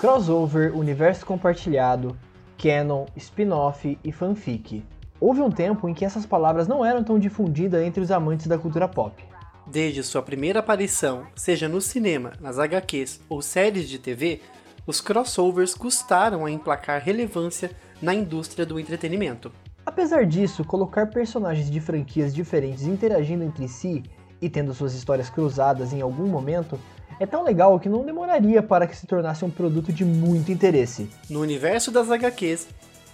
crossover, universo compartilhado, canon, spin-off e fanfic. Houve um tempo em que essas palavras não eram tão difundidas entre os amantes da cultura pop. Desde sua primeira aparição, seja no cinema, nas HQs ou séries de TV, os crossovers custaram a emplacar relevância na indústria do entretenimento. Apesar disso, colocar personagens de franquias diferentes interagindo entre si e tendo suas histórias cruzadas em algum momento é tão legal que não demoraria para que se tornasse um produto de muito interesse. No universo das HQs,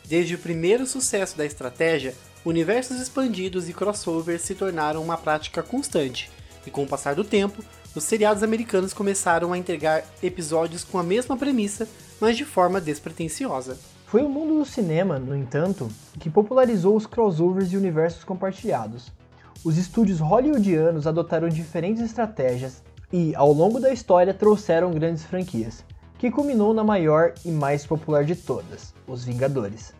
desde o primeiro sucesso da estratégia, universos expandidos e crossovers se tornaram uma prática constante, e com o passar do tempo, os seriados americanos começaram a entregar episódios com a mesma premissa, mas de forma despretensiosa. Foi o mundo do cinema, no entanto, que popularizou os crossovers e universos compartilhados. Os estúdios hollywoodianos adotaram diferentes estratégias e, ao longo da história, trouxeram grandes franquias, que culminou na maior e mais popular de todas, Os Vingadores.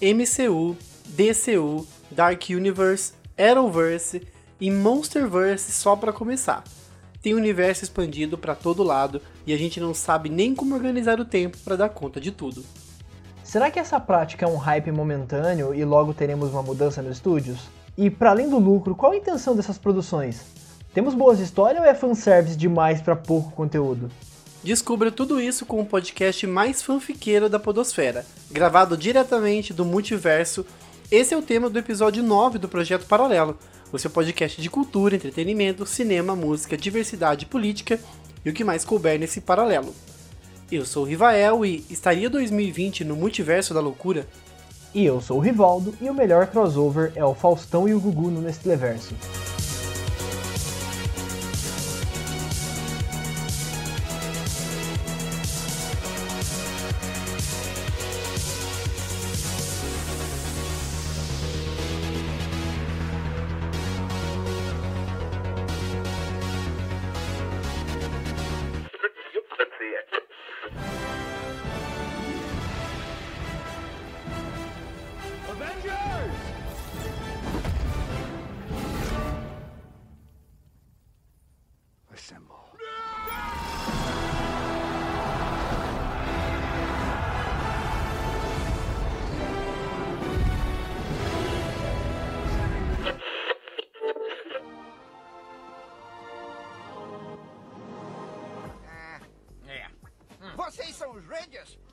MCU, DCU, Dark Universe, Arrowverse e Monsterverse só para começar. Tem universo expandido para todo lado e a gente não sabe nem como organizar o tempo para dar conta de tudo. Será que essa prática é um hype momentâneo e logo teremos uma mudança nos estúdios? E para além do lucro, qual a intenção dessas produções? Temos boas histórias ou é fanservice demais para pouco conteúdo? Descubra tudo isso com o podcast mais fanfiqueiro da Podosfera, gravado diretamente do multiverso. Esse é o tema do episódio 9 do Projeto Paralelo, o seu podcast de cultura, entretenimento, cinema, música, diversidade política e o que mais couber nesse paralelo. Eu sou o Rivael e estaria 2020 no multiverso da loucura? E eu sou o Rivaldo e o melhor crossover é o Faustão e o Gugu no Nestleverso.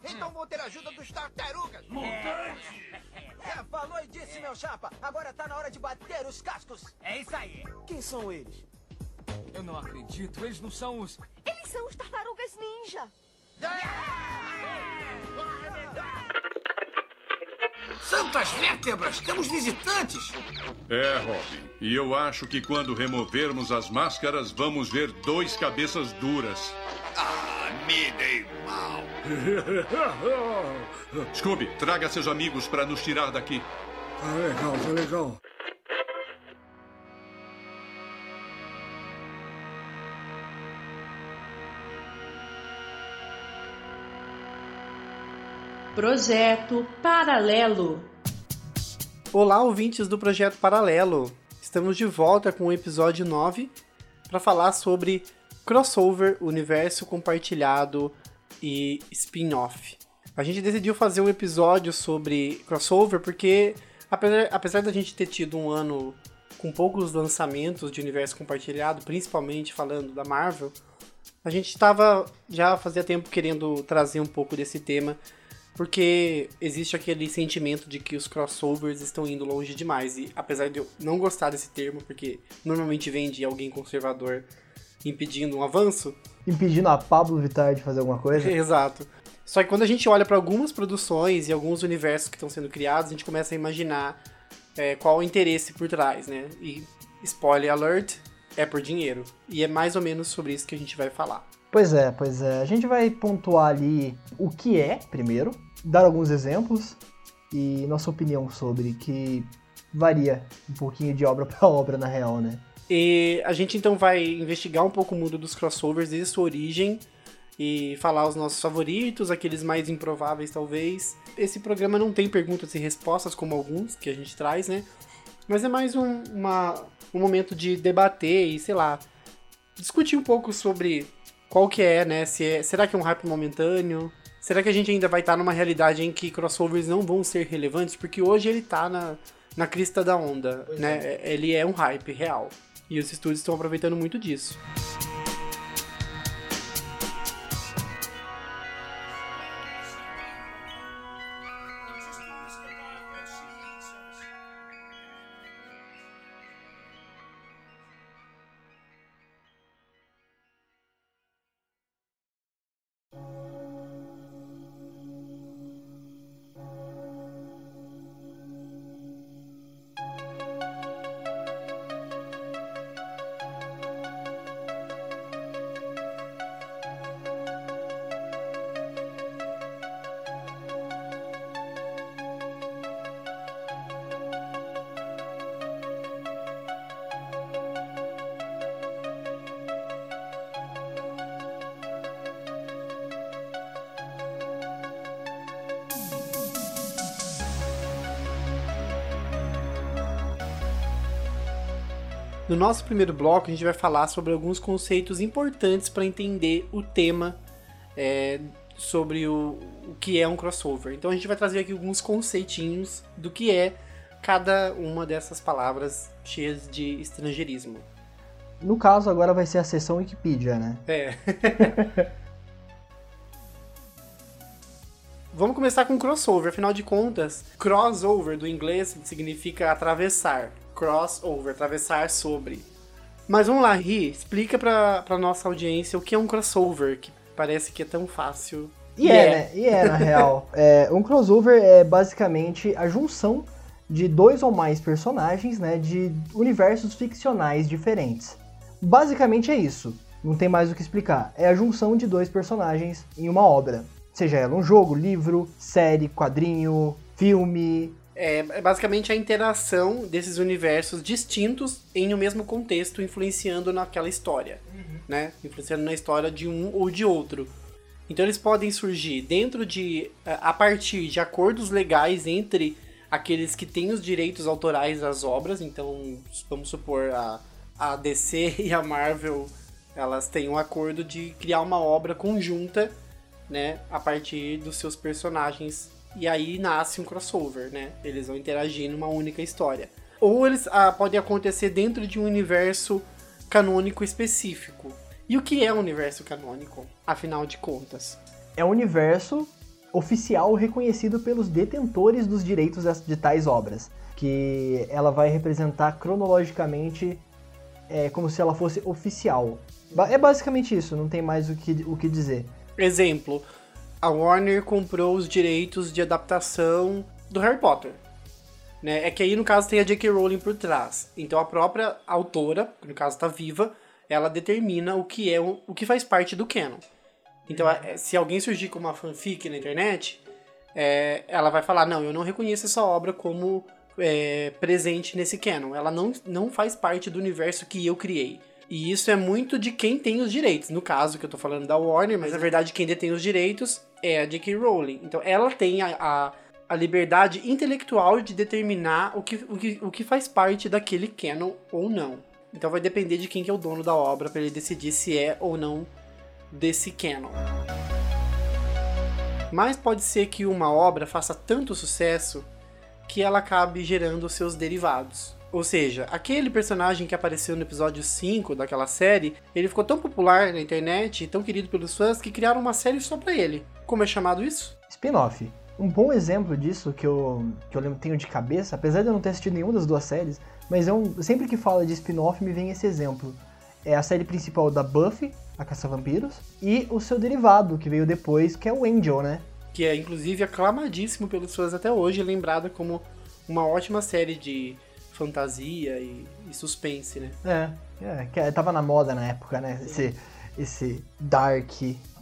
Então vou ter ajuda dos tartarugas. Mutante! É, falou e disse, meu chapa. Agora tá na hora de bater os cascos. É isso aí. Quem são eles? Eu não acredito. Eles não são os... Eles são os tartarugas ninja. Santas vértebras! Temos visitantes! É, Robin. E eu acho que quando removermos as máscaras, vamos ver dois cabeças duras. Ah, me dei mal. Scooby, traga seus amigos para nos tirar daqui. Tá legal, tá legal. Projeto Paralelo. Olá, ouvintes do Projeto Paralelo. Estamos de volta com o episódio 9 para falar sobre crossover, universo compartilhado e spin-off. A gente decidiu fazer um episódio sobre crossover porque, apesar, apesar da gente ter tido um ano com poucos lançamentos de universo compartilhado, principalmente falando da Marvel, a gente estava já fazia tempo querendo trazer um pouco desse tema, porque existe aquele sentimento de que os crossovers estão indo longe demais. E apesar de eu não gostar desse termo, porque normalmente vem de alguém conservador impedindo um avanço. Impedindo a Pablo Vittar de fazer alguma coisa? Exato. Só que quando a gente olha para algumas produções e alguns universos que estão sendo criados, a gente começa a imaginar é, qual o interesse por trás, né? E spoiler alert, é por dinheiro. E é mais ou menos sobre isso que a gente vai falar. Pois é, pois é. A gente vai pontuar ali o que é, primeiro, dar alguns exemplos e nossa opinião sobre, que varia um pouquinho de obra para obra, na real, né? E a gente então vai investigar um pouco o mundo dos crossovers, desde sua origem, e falar os nossos favoritos, aqueles mais improváveis talvez. Esse programa não tem perguntas e respostas como alguns que a gente traz, né? Mas é mais um, uma, um momento de debater e, sei lá, discutir um pouco sobre qual que é, né? Se é, será que é um hype momentâneo? Será que a gente ainda vai estar numa realidade em que crossovers não vão ser relevantes? Porque hoje ele tá na, na crista da onda, né? Ele é um hype real. E os estúdios estão aproveitando muito disso. Nosso primeiro bloco, a gente vai falar sobre alguns conceitos importantes para entender o tema é, sobre o, o que é um crossover. Então a gente vai trazer aqui alguns conceitinhos do que é cada uma dessas palavras cheias de estrangeirismo. No caso, agora vai ser a seção Wikipedia, né? É. Vamos começar com crossover, afinal de contas, crossover do inglês significa atravessar crossover, atravessar sobre. Mas vamos lá, Ri, explica pra, pra nossa audiência o que é um crossover, que parece que é tão fácil. E é, né? E é, na real. É, um crossover é basicamente a junção de dois ou mais personagens, né, de universos ficcionais diferentes. Basicamente é isso. Não tem mais o que explicar. É a junção de dois personagens em uma obra. Seja ela um jogo, livro, série, quadrinho, filme, é, é basicamente a interação desses universos distintos em um mesmo contexto, influenciando naquela história, uhum. né? Influenciando na história de um ou de outro. Então eles podem surgir dentro de. a partir de acordos legais entre aqueles que têm os direitos autorais das obras. Então, vamos supor, a, a DC e a Marvel elas têm um acordo de criar uma obra conjunta, né? A partir dos seus personagens e aí nasce um crossover, né? Eles vão interagir numa única história. Ou eles ah, podem acontecer dentro de um universo canônico específico. E o que é um universo canônico, afinal de contas? É um universo oficial reconhecido pelos detentores dos direitos de tais obras, que ela vai representar cronologicamente é, como se ela fosse oficial. É basicamente isso, não tem mais o que, o que dizer. Exemplo, a Warner comprou os direitos de adaptação do Harry Potter. Né? É que aí, no caso, tem a J.K. Rowling por trás. Então, a própria autora, que no caso está viva, ela determina o que é o, que faz parte do canon. Então, é, se alguém surgir com uma fanfic na internet, é, ela vai falar: não, eu não reconheço essa obra como é, presente nesse canon. Ela não, não faz parte do universo que eu criei. E isso é muito de quem tem os direitos. No caso que eu tô falando da Warner, mas na verdade quem detém os direitos é a J.K. Rowling. Então ela tem a, a, a, liberdade intelectual de determinar o que, o, que, o que faz parte daquele canon ou não. Então vai depender de quem que é o dono da obra para ele decidir se é ou não desse canon. Mas pode ser que uma obra faça tanto sucesso que ela acabe gerando seus derivados. Ou seja, aquele personagem que apareceu no episódio 5 daquela série, ele ficou tão popular na internet e tão querido pelos fãs que criaram uma série só pra ele. Como é chamado isso? Spin-off. Um bom exemplo disso que eu, que eu tenho de cabeça, apesar de eu não ter assistido nenhuma das duas séries, mas é um, sempre que fala de spin-off me vem esse exemplo. É a série principal da Buffy, a Caça-Vampiros, e o seu derivado, que veio depois, que é o Angel, né? Que é, inclusive, aclamadíssimo pelos fãs até hoje, lembrada como uma ótima série de fantasia e, e suspense, né? É, é, que tava na moda na época, né? Esse, esse dark.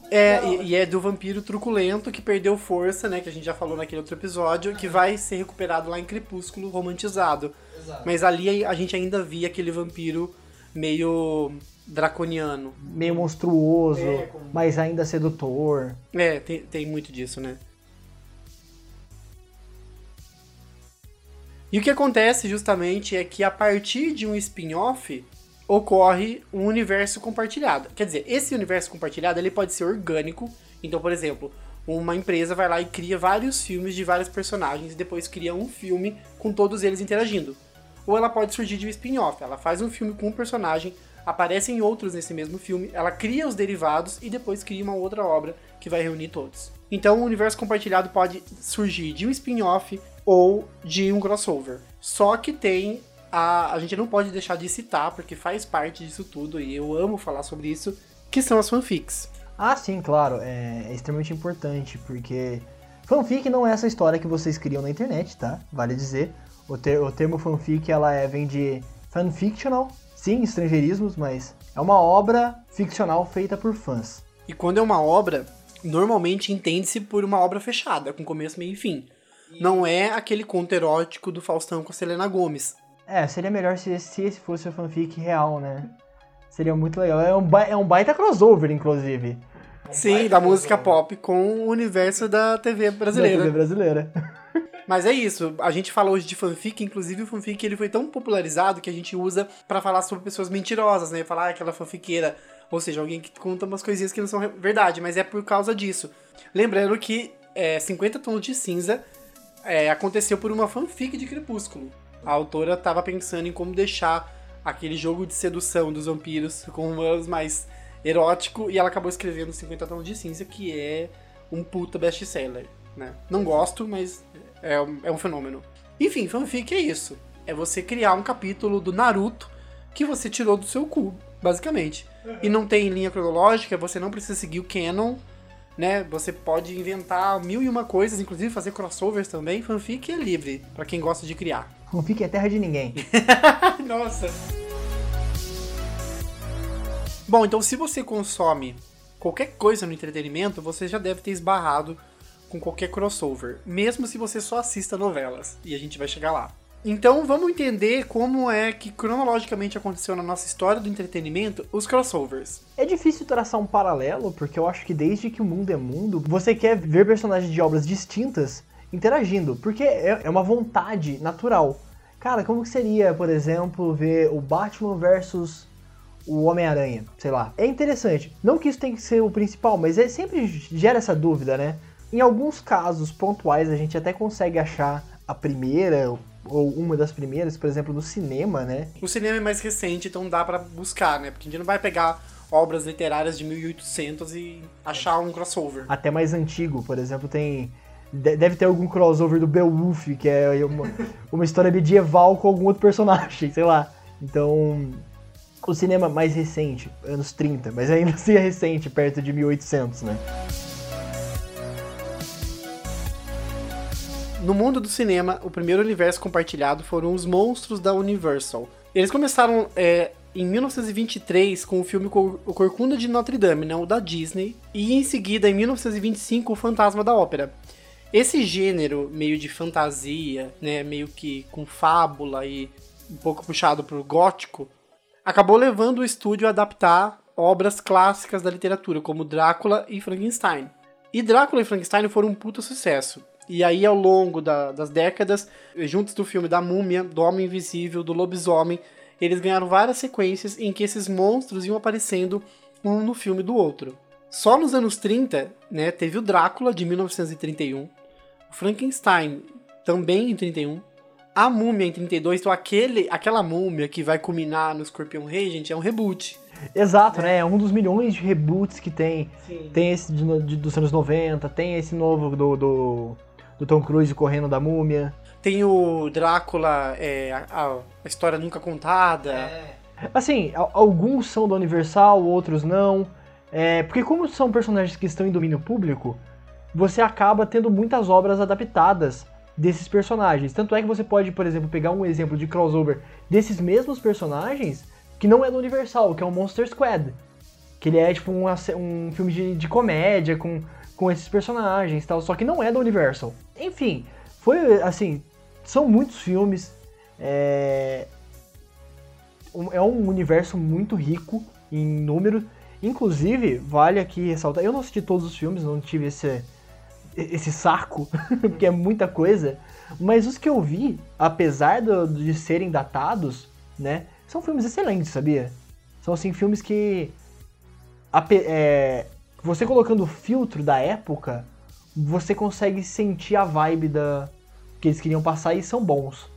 É, e, e, é do vampiro truculento que perdeu força, né? Que a gente já falou naquele outro episódio, que vai ser recuperado lá em Crepúsculo romantizado. Exato. Mas ali a gente ainda via aquele vampiro meio draconiano. Meio monstruoso, é, como... mas ainda sedutor. É, tem, tem muito disso, né? E o que acontece justamente é que a partir de um spin-off ocorre um universo compartilhado. Quer dizer, esse universo compartilhado ele pode ser orgânico. Então, por exemplo, uma empresa vai lá e cria vários filmes de vários personagens e depois cria um filme com todos eles interagindo. Ou ela pode surgir de um spin-off, ela faz um filme com um personagem, aparecem outros nesse mesmo filme, ela cria os derivados e depois cria uma outra obra que vai reunir todos. Então o universo compartilhado pode surgir de um spin-off ou de um crossover. Só que tem a, a gente não pode deixar de citar, porque faz parte disso tudo e eu amo falar sobre isso, que são as fanfics. Ah, sim, claro, é, é extremamente importante, porque fanfic não é essa história que vocês criam na internet, tá? Vale dizer. O, ter, o termo fanfic, ela é, vem de fanfictional, sim, estrangeirismos, mas é uma obra ficcional feita por fãs. E quando é uma obra, normalmente entende-se por uma obra fechada, com começo, meio e fim. Não é aquele conto erótico do Faustão com a Selena Gomes. É, seria melhor se, se esse fosse o fanfic real, né? Seria muito legal. É um, é um baita crossover, inclusive. Sim, da música pop com o universo da TV brasileira. Da TV brasileira. Mas é isso, a gente fala hoje de fanfic, inclusive o fanfic ele foi tão popularizado que a gente usa para falar sobre pessoas mentirosas, né? Falar ah, aquela fanfiqueira, ou seja, alguém que conta umas coisinhas que não são verdade, mas é por causa disso. Lembrando que é, 50 Tons de Cinza é, aconteceu por uma fanfic de Crepúsculo. A autora estava pensando em como deixar aquele jogo de sedução dos vampiros com humanos mais erótico e ela acabou escrevendo 50 Tons de Cinza, que é um puta best-seller, né? Não gosto, mas é, é um fenômeno. Enfim, fanfic é isso. É você criar um capítulo do Naruto que você tirou do seu cu, basicamente. Uhum. E não tem linha cronológica, você não precisa seguir o canon, né? Você pode inventar mil e uma coisas, inclusive fazer crossovers também. Fanfic é livre, para quem gosta de criar. Fanfic é terra de ninguém. Nossa. Bom, então se você consome qualquer coisa no entretenimento, você já deve ter esbarrado com qualquer crossover, mesmo se você só assista novelas, e a gente vai chegar lá. Então vamos entender como é que cronologicamente aconteceu na nossa história do entretenimento os crossovers. É difícil traçar um paralelo, porque eu acho que desde que o mundo é mundo, você quer ver personagens de obras distintas interagindo, porque é, é uma vontade natural. Cara, como que seria, por exemplo, ver o Batman versus o Homem-Aranha, sei lá. É interessante. Não que isso tenha que ser o principal, mas é sempre gera essa dúvida, né? Em alguns casos pontuais a gente até consegue achar a primeira ou uma das primeiras, por exemplo, no cinema, né? O cinema é mais recente, então dá para buscar, né? Porque a gente não vai pegar obras literárias de 1800 e achar um crossover. Até mais antigo, por exemplo, tem deve ter algum crossover do Beowulf, que é uma, uma história medieval com algum outro personagem, sei lá. Então, o cinema mais recente, anos 30, mas ainda assim é recente, perto de 1800, né? No mundo do cinema, o primeiro universo compartilhado foram os monstros da Universal. Eles começaram é, em 1923 com o filme O Corcunda de Notre Dame, né, o da Disney, e em seguida, em 1925, O Fantasma da Ópera. Esse gênero meio de fantasia, né, meio que com fábula e um pouco puxado pro gótico, acabou levando o estúdio a adaptar obras clássicas da literatura, como Drácula e Frankenstein. E Drácula e Frankenstein foram um puta sucesso. E aí, ao longo da, das décadas, juntos do filme da Múmia, do Homem Invisível, do Lobisomem, eles ganharam várias sequências em que esses monstros iam aparecendo um no filme do outro. Só nos anos 30, né, teve o Drácula, de 1931, o Frankenstein, também em 31, a Múmia em 32, então aquele, aquela múmia que vai culminar no Scorpion Rei, gente, é um reboot. Exato, é. né? É um dos milhões de reboots que tem. Sim. Tem esse de, de, dos anos 90, tem esse novo do, do, do Tom Cruise correndo da múmia. Tem o Drácula, é, a, a, história nunca contada. É. Assim, alguns são da Universal, outros não. É, porque como são personagens que estão em domínio público, você acaba tendo muitas obras adaptadas desses personagens. Tanto é que você pode, por exemplo, pegar um exemplo de crossover desses mesmos personagens que não é do Universal, que é o Monster Squad. Que ele é tipo um, um filme de, de comédia com, com esses personagens tal, só que não é da Universal. Enfim, foi assim, são muitos filmes. É, é um universo muito rico em número. Inclusive, vale aqui ressaltar, eu não assisti todos os filmes, não tive esse, esse saco, porque é muita coisa. Mas os que eu vi, apesar do, de serem datados, né, são filmes excelentes, sabia? São assim filmes que é, você colocando o filtro da época, você consegue sentir a vibe da que eles queriam passar e são bons.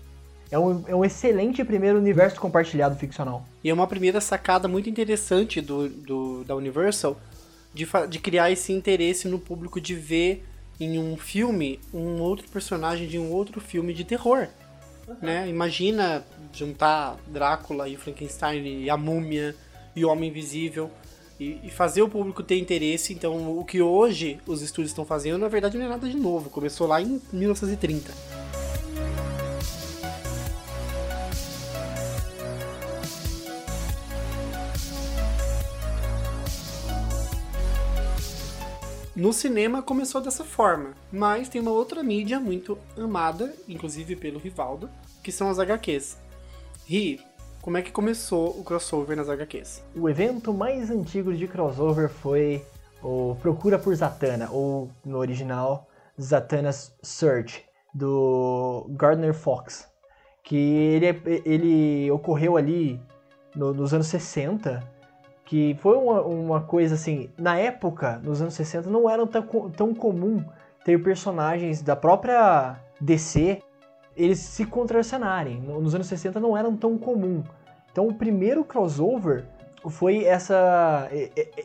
É um, é um excelente primeiro universo compartilhado ficcional. E é uma primeira sacada muito interessante do, do da Universal de, de criar esse interesse no público de ver em um filme um outro personagem de um outro filme de terror. Né? Imagina juntar Drácula e Frankenstein e a Múmia e o Homem Invisível e, e fazer o público ter interesse. Então, o que hoje os estúdios estão fazendo, na verdade, não é nada de novo. Começou lá em 1930. No cinema começou dessa forma, mas tem uma outra mídia muito amada, inclusive pelo Rivaldo, que são as HQs. Ri, como é que começou o crossover nas HQs? O evento mais antigo de crossover foi o Procura por Zatanna, ou no original, Zatanna's Search, do Gardner Fox. Que ele, é- ele ocorreu ali no- nos anos 60, que foi uma, uma coisa assim, na época, nos anos 60, não era tão, tão comum ter personagens da própria DC eles se contracenarem. No- Nos anos 60 não eram tão comum. Então o primeiro crossover foi essa,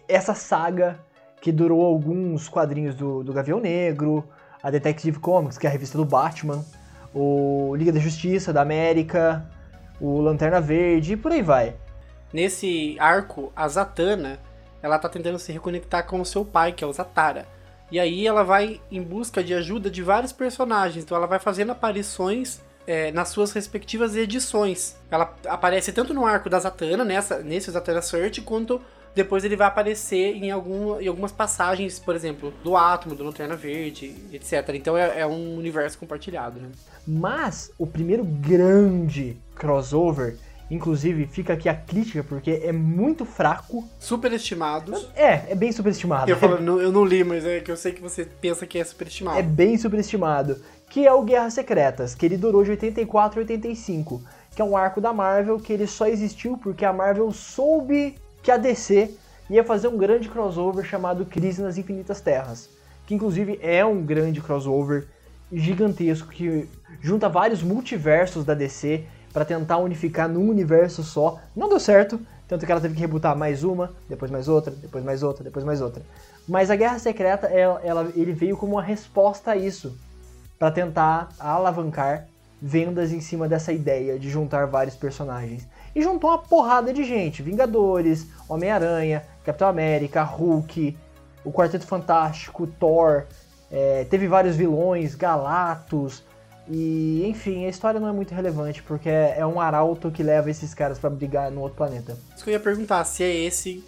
essa saga que durou alguns quadrinhos do, do Gavião Negro, a Detective Comics, que é a revista do Batman, o Liga da Justiça da América, o Lanterna Verde e por aí vai. Nesse arco, a Zatanna, ela tá tentando se reconectar com o seu pai, que é o Zatara. E aí ela vai em busca de ajuda de vários personagens. Então ela vai fazendo aparições é, nas suas respectivas edições. Ela aparece tanto no arco da Zatanna, nessa, nesse Zatanna Search, quanto depois ele vai aparecer em, algum, em algumas passagens, por exemplo, do Átomo, do Lanterna Verde, etc. Então é, é um universo compartilhado, né? Mas o primeiro grande crossover, inclusive fica aqui a crítica porque é muito fraco. Superestimados. É, é bem superestimado. Eu, falo, não- eu não li, mas é que eu sei que você pensa que é superestimado. é bem superestimado, que é o Guerras Secretas, que ele durou de 84 a 85, que é um arco da Marvel que ele só existiu porque a Marvel soube que a DC ia fazer um grande crossover chamado Crise nas Infinitas Terras, que inclusive é um grande crossover gigantesco que junta vários multiversos da DC para tentar unificar num universo só. Não deu certo, tanto que ela teve que rebutar mais uma, depois mais outra, depois mais outra, depois mais outra. Mas a Guerra Secreta, ela, ela- ele veio como uma resposta a isso, para tentar alavancar vendas em cima dessa ideia de juntar vários personagens. E juntou uma porrada de gente: Vingadores, Homem-Aranha, Capitão América, Hulk, o Quarteto Fantástico, Thor. é, teve vários vilões, Galactus. E enfim, a história não é muito relevante porque é, é um arauto que leva esses caras para brigar no outro planeta. Isso que eu ia perguntar, se é esse,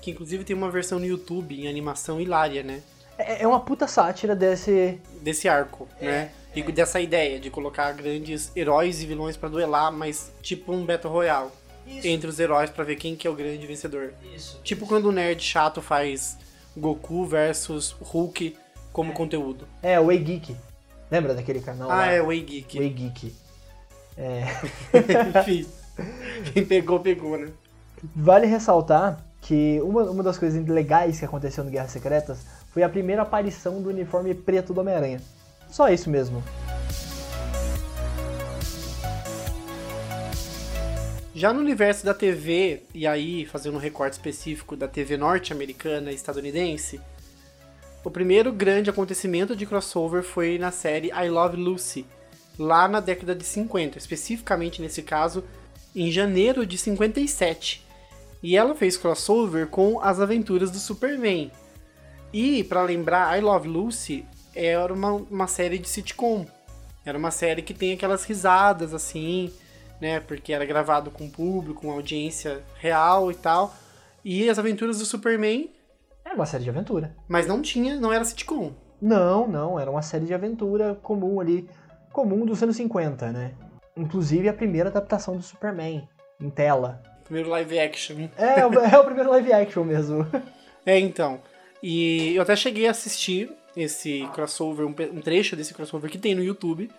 que inclusive tem uma versão no YouTube em animação hilária, né? É, é uma puta sátira desse. Desse arco, né? E dessa ideia de colocar grandes heróis e vilões pra duelar, mas tipo um Battle Royale. Entre os heróis pra ver quem que é o grande vencedor. Tipo quando o nerd chato faz Goku versus Hulk como conteúdo. É, o Way Geek. Lembra daquele canal? Ah, lá? é, Way Geek. Way Geek. É. Enfim, quem pegou, pegou, né? Vale ressaltar que uma, uma das coisas legais que aconteceu no Guerras Secretas foi a primeira aparição do uniforme preto do Homem-Aranha. Só isso mesmo. Já no universo da TV, e aí fazendo um recorte específico da TV norte-americana e estadunidense, o primeiro grande acontecimento de crossover foi na série I Love Lucy, lá na década de 50, especificamente nesse caso, em janeiro de 57. E ela fez crossover com As Aventuras do Superman. E, para lembrar, I Love Lucy era uma, uma série de sitcom. Era uma série que tem aquelas risadas assim, né? Porque era gravado com público, com audiência real e tal. E As Aventuras do Superman, Era uma série de aventura. mas não tinha, não era sitcom. Não, não, era uma série de aventura comum ali, comum dos anos 50, né? Inclusive a primeira adaptação do Superman, em tela. Primeiro live action. É, o- é o primeiro live action mesmo. É, então. E eu até cheguei a assistir esse crossover, um, trecho desse crossover que tem no YouTube.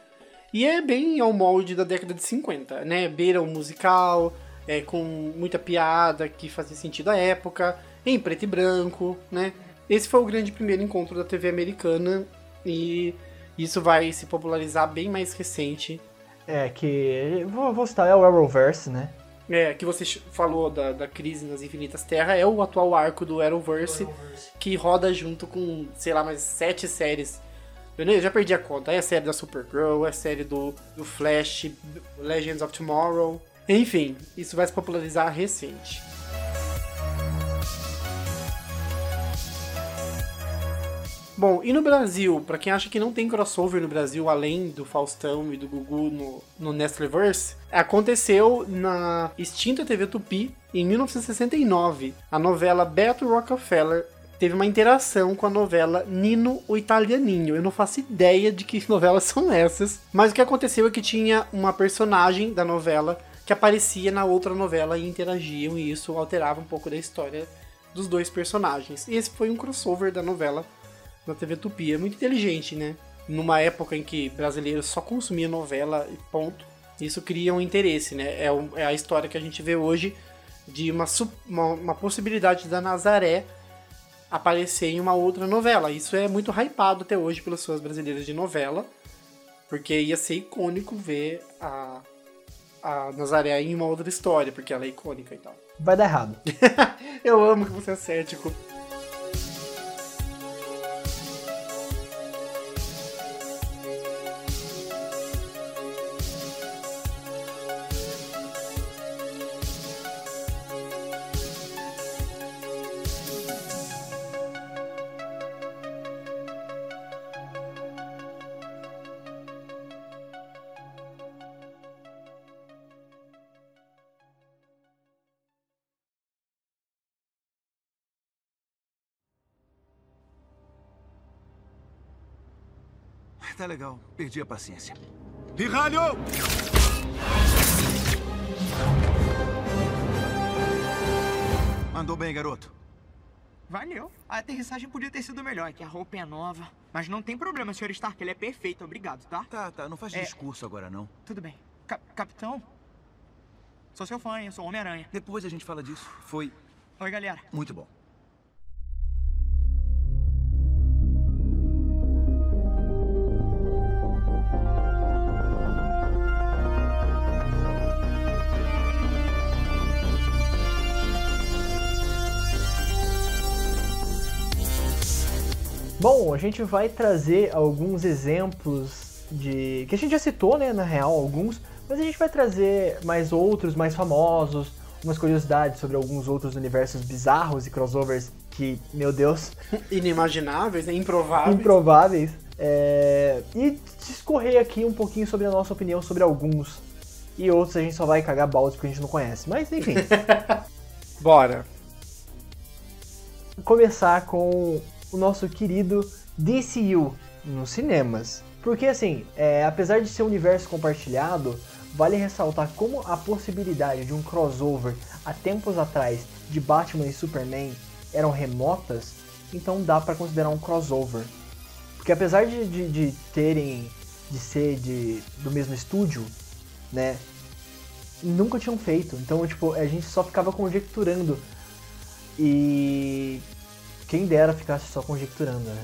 E é bem ao molde da década de 50, né? Beira um musical, é, com muita piada que fazia sentido à época, em preto e branco, né? Esse foi o grande primeiro encontro da TV americana E isso vai se popularizar bem mais recente. É, que. Vou, vou citar, é o Arrowverse, né? É, que você falou da, da crise nas Infinitas Terras, é o atual arco do Arrowverse, que roda junto com, sei lá, mais sete séries. Eu nem- eu já perdi a conta. É a série da Supergirl, é a série do, do Flash, Legends of Tomorrow. Enfim, isso vai se popularizar recente. Bom, e no Brasil, pra quem acha que não tem crossover no Brasil, além do Faustão e do Gugu no, no Nestleverse, aconteceu na extinta TV Tupi, em 1969. A novela Beto Rockefeller teve uma interação com a novela Nino o Italianinho. Eu não faço ideia de que novelas são essas, mas o que aconteceu é que tinha uma personagem da novela que aparecia na outra novela e interagiam, e isso alterava um pouco da história dos dois personagens. E esse foi um crossover da novela na TV Tupi. É muito inteligente, né? Numa época em que brasileiros só consumiam novela e ponto. Isso cria um interesse, né? É, o- é a história que a gente vê hoje de uma, uma, uma possibilidade da Nazaré aparecer em uma outra novela. Isso é muito hypado até hoje pelas pessoas brasileiras de novela, porque ia ser icônico ver a, a Nazaré em uma outra história, porque ela é icônica e tal. Vai dar errado. Eu amo que você é cético. Tá legal, perdi a paciência. Pirralho! Mandou bem, garoto. Valeu. A aterrissagem podia ter sido melhor, é que a roupa é nova. Mas não tem problema, Sr. Stark, ele é perfeito, obrigado, tá? Tá, tá, não faz É. discurso agora não. Tudo bem. Ca- capitão? Sou seu fã, eu sou Homem-Aranha. Depois a gente fala disso. Foi Oi, galera. muito bom. Gente vai trazer alguns exemplos de. que a gente já citou, né, na real, alguns, mas a gente vai trazer mais outros, mais famosos, umas curiosidades sobre alguns outros universos bizarros e crossovers que, meu Deus, Inimagináveis, né? improváveis. improváveis. É, E discorrer aqui um pouquinho sobre a nossa opinião sobre alguns. E outros a gente só vai cagar balde porque a gente não conhece. Mas enfim. Bora. começar com o nosso querido DCU nos cinemas. Porque assim, é, apesar de ser um universo compartilhado, vale ressaltar como a possibilidade de um crossover há tempos atrás de Batman e Superman eram remotas, então dá pra considerar um crossover. Porque apesar de, de, de terem de ser de, do mesmo estúdio, né? Nunca tinham feito. Então, tipo, a gente só ficava conjecturando e quem dera ficasse só conjecturando, né?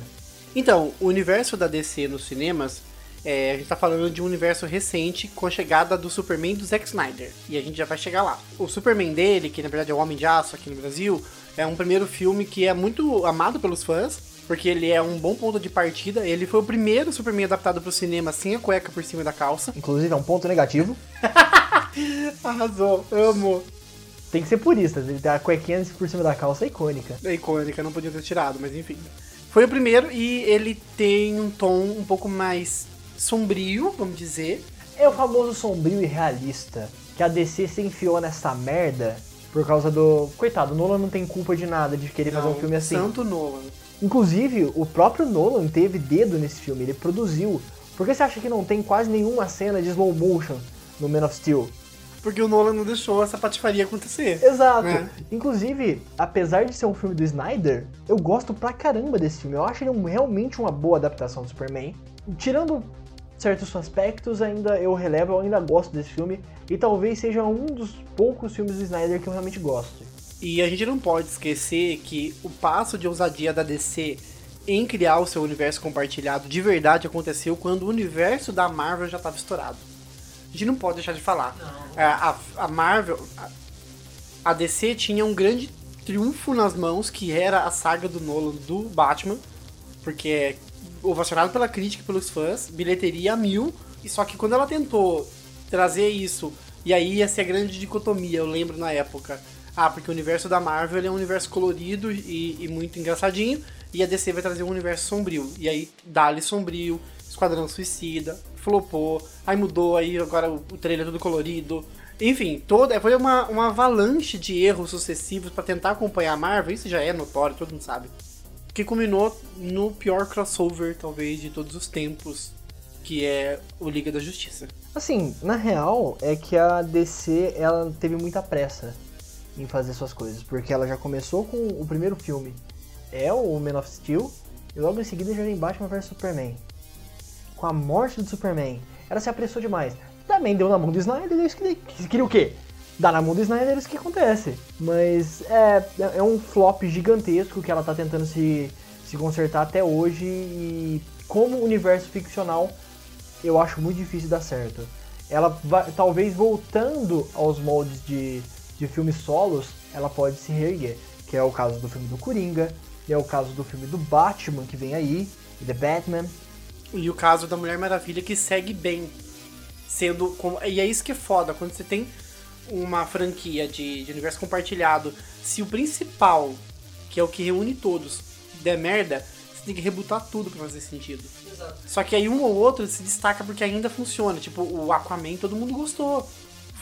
Então, o universo da DC nos cinemas, é, a gente tá falando de um universo recente com a chegada do Superman do Zack Snyder. E a gente já vai chegar lá. O Superman dele, que na verdade é o Homem de Aço aqui no Brasil, é um primeiro filme que é muito amado pelos fãs. Porque ele é um bom ponto de partida. Ele foi o primeiro Superman adaptado pro cinema sem a cueca por cima da calça. Inclusive é um ponto negativo. Arrasou, amo. Tem que ser purista, ele tem a cuequinha por cima da calça é icônica. É icônica, não podia ter tirado, mas enfim. Foi o primeiro e ele tem um tom um pouco mais sombrio, vamos dizer. É o famoso sombrio e realista que a DC se enfiou nessa merda por causa do. Coitado, o Nolan não tem culpa de nada de querer fazer um Não, filme assim. Santo Nolan. Inclusive, o próprio Nolan teve dedo nesse filme, ele produziu. Por que você acha que não tem quase nenhuma cena de slow motion no Man of Steel? Porque o Nolan não deixou essa patifaria acontecer. Exato. né? Inclusive, apesar de ser um filme do Snyder, eu gosto pra caramba desse filme. Eu acho ele um- realmente uma boa adaptação do Superman. Tirando certos aspectos, ainda eu relevo, eu ainda gosto desse filme. E talvez seja um dos poucos filmes do Snyder que eu realmente gosto. E a gente não pode esquecer que o passo de ousadia da DC em criar o seu universo compartilhado de verdade aconteceu quando o universo da Marvel já estava estourado. A gente não pode deixar de falar. É, A, a Marvel, a, a DC tinha um grande triunfo nas mãos, que era a saga do Nolan do Batman, porque é ovacionado pela crítica e pelos fãs, bilheteria a mil, e só que quando ela tentou trazer isso, e aí ia ser a grande dicotomia, eu lembro na época, ah, porque o universo da Marvel é um universo colorido e, e muito engraçadinho, e a DC vai trazer um universo sombrio, e aí Dali sombrio, Esquadrão Suicida, flopou, aí mudou, aí agora o, trailer é tudo colorido, enfim, toda, foi uma, uma avalanche de erros sucessivos pra tentar acompanhar a Marvel, isso já é notório, todo mundo sabe. Que culminou no pior crossover, talvez, de todos os tempos, que é o Liga da Justiça. Assim, na real, é que a DC ela teve muita pressa em fazer suas coisas, porque ela já começou com o primeiro filme, é o Man of Steel, e logo em seguida já vem Batman vs Superman. Com a morte do Superman, ela se apressou demais. Também deu na mão do Snyder, eles queria, queria o quê? Dar na mão do Snyder, isso que acontece. Mas é, é um flop gigantesco que ela tá tentando se, se consertar até hoje e como universo ficcional eu acho muito difícil dar certo. Ela vai, talvez voltando aos moldes de, de filmes solos, ela pode se reerguer. Que é o caso do filme do Coringa, é o caso do filme do Batman que vem aí, The Batman. E o caso da Mulher Maravilha que segue bem. Sendo. com- E é isso que é foda, quando você tem uma franquia de, de universo compartilhado, se o principal, que é o que reúne todos, der merda, você tem que rebutar tudo pra fazer sentido. Só que aí um ou outro se destaca porque ainda funciona. Tipo, o Aquaman todo mundo gostou.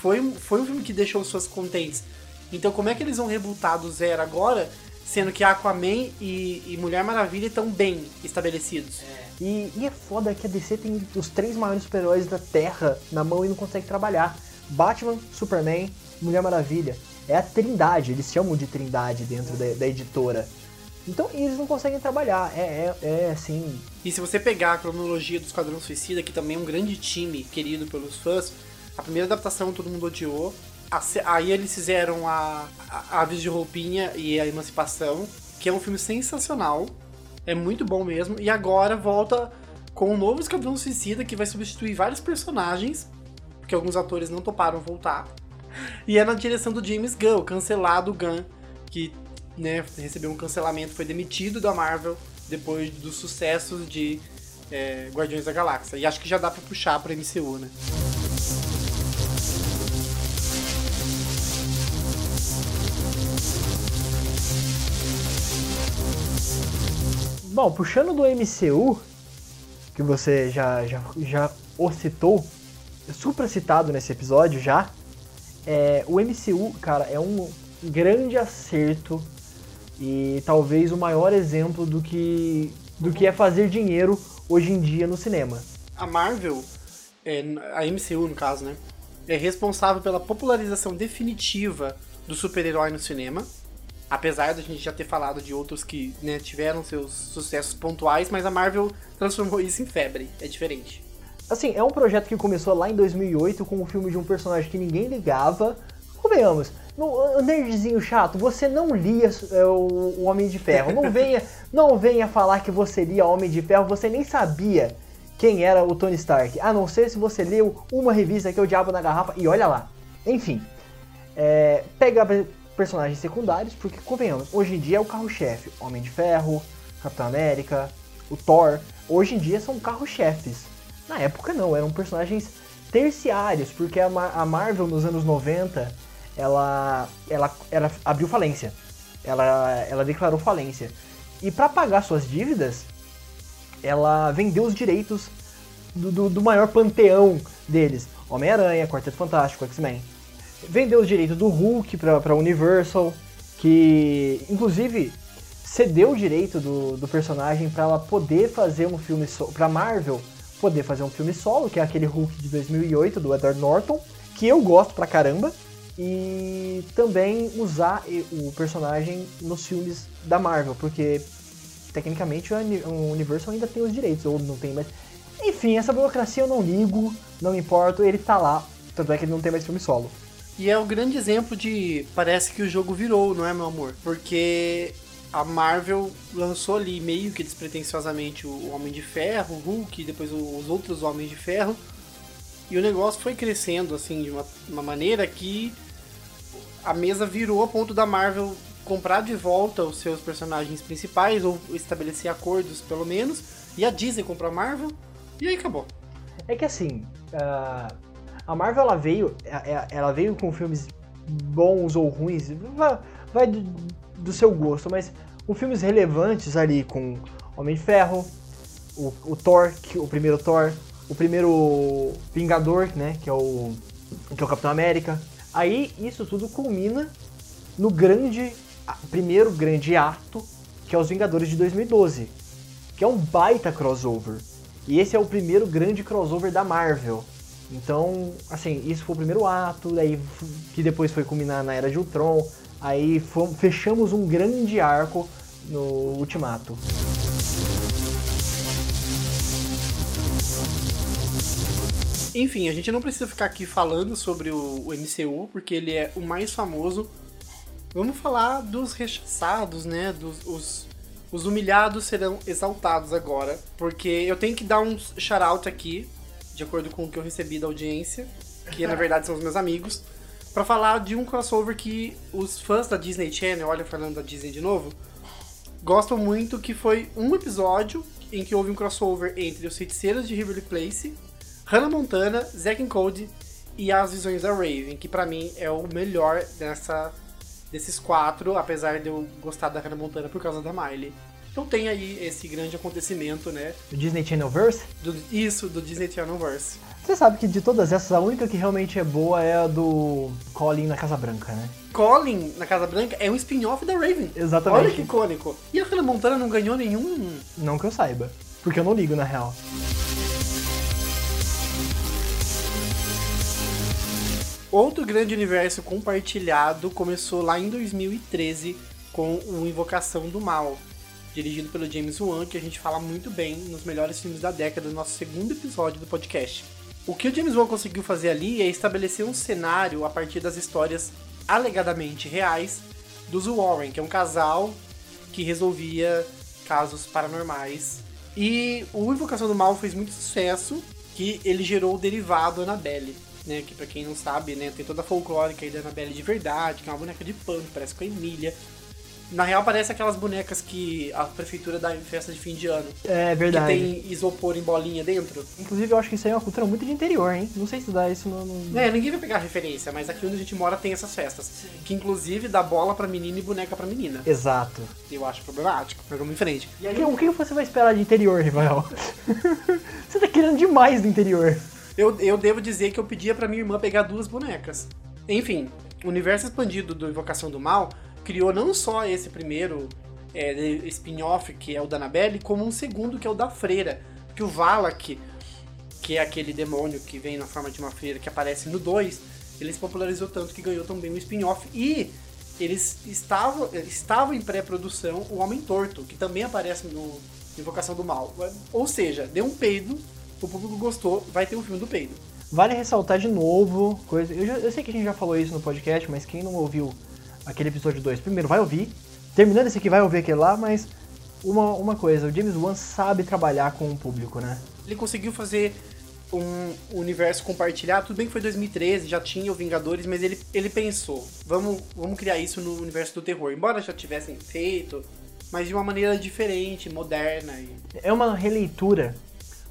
Foi, um- foi um filme que deixou as pessoas contentes. Então como é que eles vão rebutar do zero agora, sendo que Aquaman e, e Mulher Maravilha estão bem estabelecidos? E, e é foda que a DC tem os três maiores super-heróis da Terra na mão e não consegue trabalhar. Batman, Superman, Mulher Maravilha. É a trindade, eles chamam de trindade dentro da, da editora. Então eles não conseguem trabalhar. É, é, é assim. E se você pegar a cronologia do Esquadrão Suicida, que também é um grande time querido pelos fãs, a primeira adaptação todo mundo odiou. Aí eles fizeram a, a Aves de Roupinha e a Emancipação, que é um filme sensacional. É muito bom mesmo. E agora volta com um novo Esquadrão Suicida que vai substituir vários personagens, porque alguns atores não toparam voltar. E é na direção do James Gunn, cancelado Gunn, que né, recebeu um cancelamento, foi demitido da Marvel depois dos sucessos de é, Guardiões da Galáxia. E acho que já dá pra puxar pra MCU, né? Bom, puxando do MCU, que você já, já, já o citou, super citado nesse episódio já, é, o MCU, cara, é um grande acerto e talvez o maior exemplo do que, do que é fazer dinheiro hoje em dia no cinema. A Marvel, é, a MCU no caso, né? É responsável pela popularização definitiva do super-herói no cinema. Apesar da gente já ter falado de outros que né, tiveram seus sucessos pontuais, mas a Marvel transformou isso em febre. É diferente. Assim, é um projeto que começou lá em 2008 com o filme de um personagem que ninguém ligava. Convenhamos, no, o nerdzinho chato, você não lia é, o, o Homem de Ferro. Não venha, não venha falar que você lia Homem de Ferro, você nem sabia quem era o Tony Stark. A não ser se você leu uma revista que é o Diabo na Garrafa e olha lá. Enfim, é, pega personagens secundários, porque convenhamos, hoje em dia é o carro-chefe. Homem de Ferro, Capitão América, o Thor. Hoje em dia são carro-chefes. Na época não, eram personagens terciários, porque a, Mar a Marvel nos anos 90, ela, ela, ela abriu falência. Ela, ela declarou falência. E para pagar suas dívidas, ela vendeu os direitos do, do, do maior panteão deles. Homem-Aranha, Quarteto Fantástico, X-Men. Vendeu os direitos do Hulk pra, Universal, que inclusive cedeu o direito do, do personagem para ela poder fazer um filme so pra Marvel poder fazer um filme solo, que é aquele Hulk de 2008 do Edward Norton, que eu gosto pra caramba, e também usar o personagem nos filmes da Marvel, porque tecnicamente o Universal ainda tem os direitos, ou não tem mais. Enfim, essa burocracia eu não ligo, não me importo, ele tá lá, tanto é que ele não tem mais filme solo. E é o grande exemplo de. Parece que o jogo virou, não é, meu amor? Porque a Marvel lançou ali meio que despretensiosamente o Homem de Ferro, o Hulk, e depois os outros Homens de Ferro. E o negócio foi crescendo assim de uma, uma maneira que a mesa virou a ponto da Marvel comprar de volta os seus personagens principais ou estabelecer acordos pelo menos, e a Disney comprou a Marvel e aí acabou. É que assim, uh, a Marvel ela veio, ela veio com filmes bons ou ruins, vai, do, do, seu gosto, mas com filmes relevantes ali, com Homem de Ferro, o, o Thor, o primeiro Thor, o primeiro Vingador, né, que é o que é o Capitão América. Aí isso tudo culmina no grande primeiro grande ato, que é os Vingadores de 2012, que é um baita crossover. E esse é o primeiro grande crossover da Marvel. Então, assim, isso foi o primeiro ato, aí que depois foi culminar na Era de Ultron. Aí fomos, fechamos um grande arco no Ultimato. Enfim, a gente não precisa ficar aqui falando sobre o, o MCU, porque ele é o mais famoso. Vamos falar dos rechaçados, né? Dos os, os humilhados serão exaltados agora. Porque eu tenho que dar um shout-out aqui de acordo com o que eu recebi da audiência, que na verdade são os meus amigos, para falar de um crossover que os fãs da Disney Channel, olha falando da Disney de novo, gostam muito, que foi um episódio em que houve um crossover entre os feiticeiros de Riverly Place, Hannah Montana, Zack and Cody e as visões da Raven, que para mim é o melhor dessa desses quatro, apesar de eu gostar da Hannah Montana por causa da Miley. Então tem aí esse grande acontecimento, né? Do Disney Channel Verse? Do, isso, do Disney Channel Verse. Você sabe que de todas essas, a única que realmente é boa é a do Colin na Casa Branca, né? Colin na Casa Branca é um spin-off da Raven. Exatamente. Olha que icônico. E a Hannah Montana não ganhou nenhum. Não que eu saiba. Porque eu não ligo, na real. Outro grande universo compartilhado começou lá em 2013 com o Invocação do Mal, dirigido pelo James Wan, que a gente fala muito bem nos melhores filmes da década, no nosso segundo episódio do podcast. O que o James Wan conseguiu fazer ali é estabelecer um cenário a partir das histórias alegadamente reais dos Warren, que é um casal que resolvia casos paranormais. E o Invocação do Mal fez muito sucesso, que ele gerou o derivado Annabelle, né, que para quem não sabe, né, tem toda a folclórica aí da Annabelle de verdade, que é uma boneca de pano, parece com a Emília. Na real, parece aquelas bonecas que a prefeitura dá em festa de fim de ano. É verdade. Que tem isopor em bolinha dentro. Inclusive, eu acho que isso aí é uma cultura muito de interior, hein? Não sei se dá isso no. no... É, ninguém vai pegar referência, mas aqui onde a gente mora tem essas festas. Sim. Que inclusive dá bola pra menina e boneca pra menina. Exato. Eu acho problemático. Vamos em frente. E aí, o que você vai esperar de interior, Rival? você tá querendo demais do interior. Eu, eu devo dizer que eu pedia pra minha irmã pegar duas bonecas. Enfim, o universo expandido do Invocação do Mal criou não só esse primeiro é, spin-off, que é o da Annabelle, como um segundo, que é o da Freira. Que o Valak, que é aquele demônio que vem na forma de uma freira que aparece no 2, ele se popularizou tanto que ganhou também um spin-off. E eles estavam, estavam em pré-produção o Homem Torto, que também aparece no Invocação do Mal. Ou seja, deu um peido, o público gostou, vai ter um filme do peido. Vale ressaltar de novo, coisa. Eu, já, eu sei que a gente já falou isso no podcast, mas quem não ouviu aquele episódio 2. Primeiro, vai ouvir. Terminando esse aqui, vai ouvir aquele lá, mas uma, uma coisa, o James Wan sabe trabalhar com o público, né? Ele conseguiu fazer um universo compartilhado. Tudo bem que foi 2013, já tinha o Vingadores, mas ele, ele pensou, vamos, vamos criar isso no universo do terror. Embora já tivessem feito, mas de uma maneira diferente, moderna. E... É uma releitura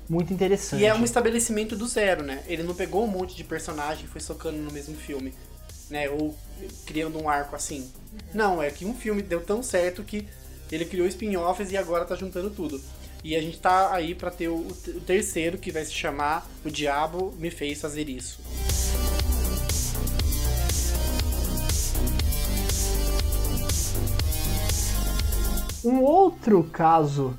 muito interessante. E é um estabelecimento do zero, né? Ele não pegou um monte de personagem e foi socando no mesmo filme né? Ou criando um arco assim. Não, é que um filme deu tão certo que ele criou spin-offs e agora tá juntando tudo. E a gente tá aí para ter o, o, terceiro que vai se chamar O Diabo Me Fez Fazer Isso. Um outro caso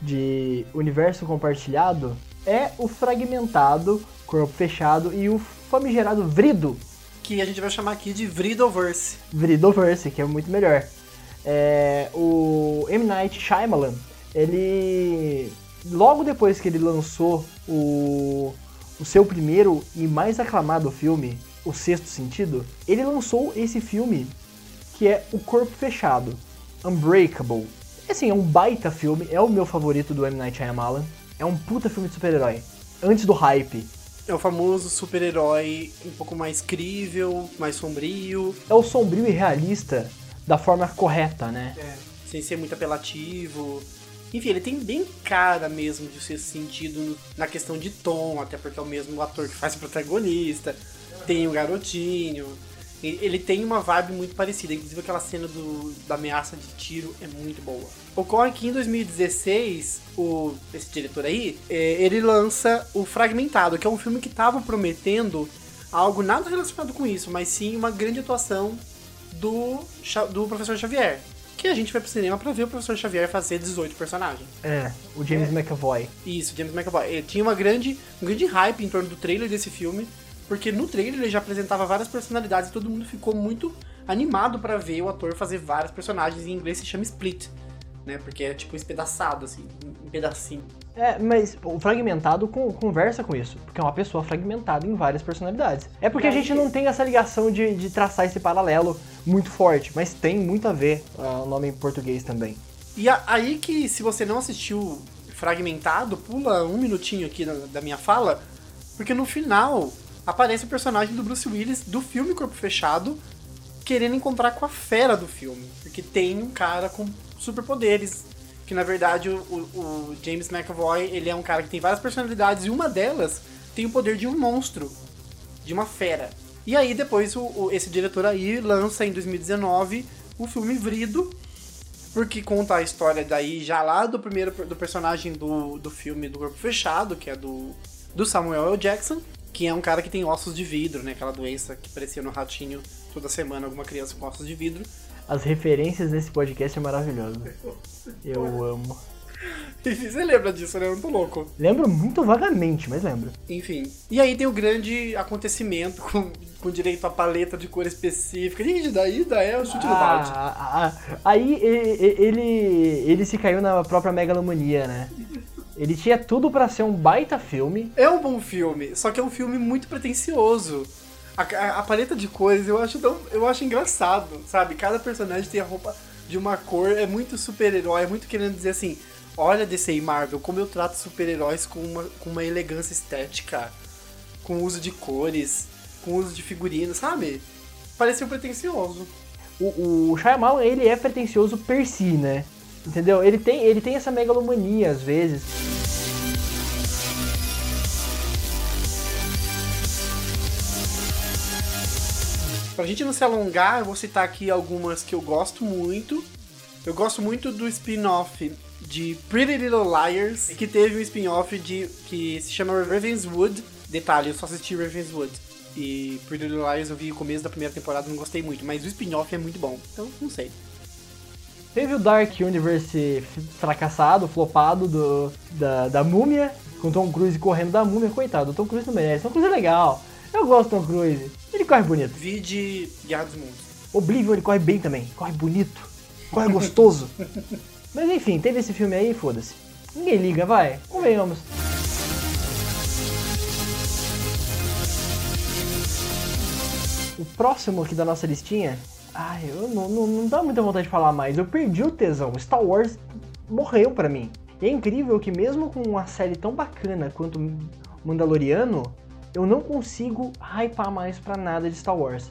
de universo compartilhado é o fragmentado, corpo fechado e o famigerado Vrido, que a gente vai chamar aqui de Vridoverse. Vridoverse, que é muito melhor. É, o M. Night Shyamalan, ele... Logo depois que ele lançou o, o seu primeiro e mais aclamado filme, O Sexto Sentido, ele lançou esse filme que é O Corpo Fechado. Unbreakable. Assim, é um baita filme, é o meu favorito do M. Night Shyamalan. É um puta filme de super-herói. Antes do hype. É o famoso super-herói um pouco mais crível, mais sombrio. É o sombrio e realista da forma correta, né? É. Sem ser muito apelativo. Enfim, ele tem bem cara mesmo de ser sentido na questão de tom, até porque é o mesmo ator que faz o protagonista. Tem o garotinho. Ele tem uma vibe muito parecida, inclusive aquela cena do, da ameaça de tiro é muito boa. Ocorre que em 2016, o, esse diretor aí, é, ele lança o Fragmentado, que é um filme que estava prometendo algo nada relacionado com isso, mas sim uma grande atuação do, do Professor Xavier. Que a gente vai pro cinema pra ver o Professor Xavier fazer 18 personagens. É, o James é. McAvoy. Isso, James McAvoy. Ele tinha uma grande, um grande hype em torno do trailer desse filme, porque no trailer ele já apresentava várias personalidades e todo mundo ficou muito animado para ver o ator fazer vários personagens. Em inglês se chama split, né? Porque é tipo espedaçado, assim, um pedacinho. É, mas o fragmentado com, conversa com isso, porque é uma pessoa fragmentada em várias personalidades. É porque a gente não tem essa ligação de, de traçar esse paralelo muito forte, mas tem muito a ver uh, o nome em português também. E a, aí que, se você não assistiu Fragmentado, pula um minutinho aqui da minha fala, porque no final aparece o personagem do Bruce Willis do filme Corpo Fechado querendo encontrar com a fera do filme, porque tem um cara com superpoderes que na verdade o, o, James McAvoy ele é um cara que tem várias personalidades e uma delas tem o poder de um monstro, de uma fera. E aí depois o, o, esse diretor aí lança em 2019 o filme Vrido, porque conta a história daí já lá do primeiro do personagem do, do filme do Corpo Fechado, que é do, do Samuel L. Jackson, que é um cara que tem ossos de vidro, né? Aquela doença que parecia no ratinho toda semana alguma criança com ossos de vidro. As referências desse podcast é maravilhoso. Eu amo. Você lembra disso, né? Eu não tô louco. Lembro muito vagamente, mas lembro. Enfim. E aí tem o grande acontecimento com, com direito a paleta de cor específica. Gente, daí, daí é o chute ah, do balde. Ah, ah, aí ele, ele se caiu na própria megalomania, né? Ele tinha tudo para ser um baita filme. É um bom filme, só que é um filme muito pretencioso. A, a, a, paleta de cores eu acho tão, eu acho engraçado, sabe? Cada personagem tem a roupa de uma cor, é muito super-herói, é muito querendo dizer assim, olha DC e Marvel, como eu trato super-heróis com uma, com uma elegância estética, com uso de cores, com uso de figurinos, sabe? Pareceu pretencioso. O, o Shyamalan, ele é pretencioso per si, né? Entendeu? Ele tem, ele tem essa megalomania às vezes. Pra gente não se alongar, eu vou citar aqui algumas que eu gosto muito. Eu gosto muito do spin-off de Pretty Little Liars, que teve um spin-off de que se chama Ravenswood. Detalhe, eu só assisti Ravenswood. E Pretty Little Liars eu vi o começo da primeira temporada, não gostei muito, mas o spin-off é muito bom. Então, não sei. Teve o Dark Universe fracassado, flopado do, da, da múmia, com Tom Cruise correndo da múmia. Coitado, o Tom Cruise não merece. Tom Cruise é legal. Eu gosto do Tom Cruise. Ele corre bonito. Vi de Guerra dos Mundos. Oblivion ele corre bem também. Corre bonito. Corre gostoso. Mas enfim, teve esse filme aí, foda-se. Ninguém liga, vai. Convenhamos. O próximo aqui da nossa listinha. Ai, eu não, não, não dá muita vontade de falar mais. Eu perdi o tesão. Star Wars morreu pra mim. E é incrível que mesmo com uma série tão bacana quanto Mandaloriano, eu não consigo hypar mais pra nada de Star Wars.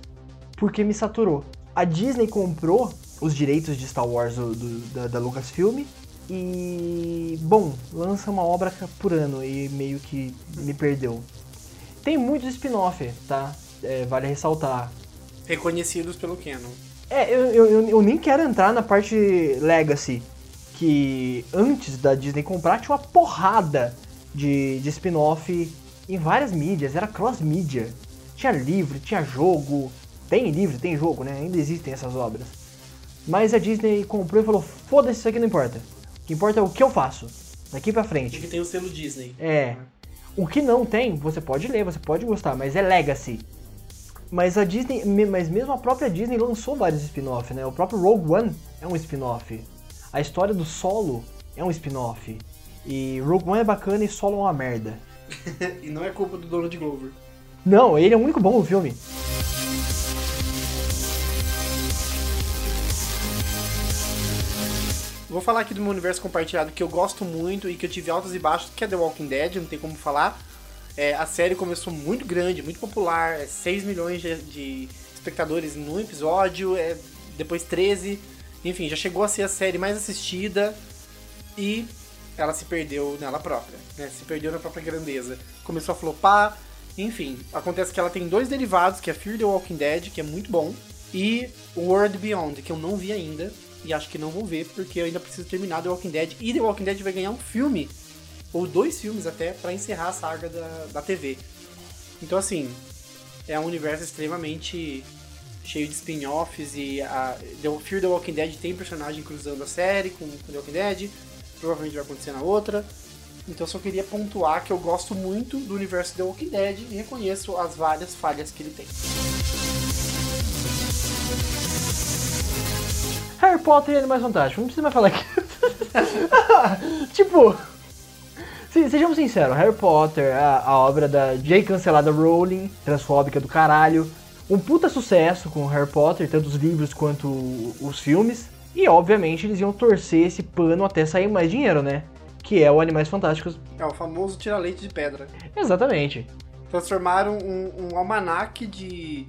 Porque me saturou. A Disney comprou os direitos de Star Wars do, do, da, da Lucasfilm e, bom, lança uma obra por ano e meio que me perdeu. Tem muitos spin-off, tá? É, vale ressaltar. Reconhecidos pelo Canon. É, eu, eu, eu nem quero entrar na parte Legacy, que antes da Disney comprar tinha uma porrada de, de spin-off em várias mídias, era cross-mídia. Tinha livro, tinha jogo. Tem livro, tem jogo, né? Ainda existem essas obras. Mas a Disney comprou e falou: foda-se, isso aqui não importa. O que importa é o que eu faço. Daqui pra frente. Que tem o selo Disney. É. O que não tem, você pode ler, você pode gostar, mas é Legacy. Mas a Disney, mas mesmo a própria Disney lançou vários spin-off, né? O próprio Rogue One é um spin-off. A história do Solo é um spin-off. E Rogue One é bacana e Solo é uma merda. e não é culpa do Donald Glover. Não, ele é o único bom no filme. Vou falar aqui do meu universo compartilhado que eu gosto muito e que eu tive altos e baixos, que é The Walking Dead, não tem como falar. É, a série começou muito grande, muito popular, é 6 milhões de, de espectadores no episódio, é, depois 13, enfim, já chegou a ser a série mais assistida e ela se perdeu nela própria, né? Se perdeu na própria grandeza. Começou a flopar, enfim. Acontece que ela tem dois derivados, que é Fear the Walking Dead, que é muito bom, e World Beyond, que eu não vi ainda, e acho que não vou ver, porque eu ainda preciso terminar The Walking Dead. E The Walking Dead vai ganhar um filme, ou dois filmes até, para encerrar a saga da, da TV. Então, assim, é um universo extremamente cheio de spin-offs e a The Fear the Walking Dead tem personagem cruzando a série com, com The Walking Dead, provavelmente vai acontecer na outra. Então só queria pontuar que eu gosto muito do universo The Walking Dead e reconheço as várias falhas que ele tem. Harry Potter e Animais Fantásticos, não precisa mais falar aqui. tipo, se- sejamos sinceros, Harry Potter, a, a obra da J. Cancelada Rowling, transfóbica do caralho, um puta sucesso com Harry Potter, tanto os livros quanto os filmes, e obviamente eles iam torcer esse pano até sair mais dinheiro, né? Que é o Animais Fantásticos. É o famoso tira-leite de pedra. Exatamente. Transformaram um, um almanaque de,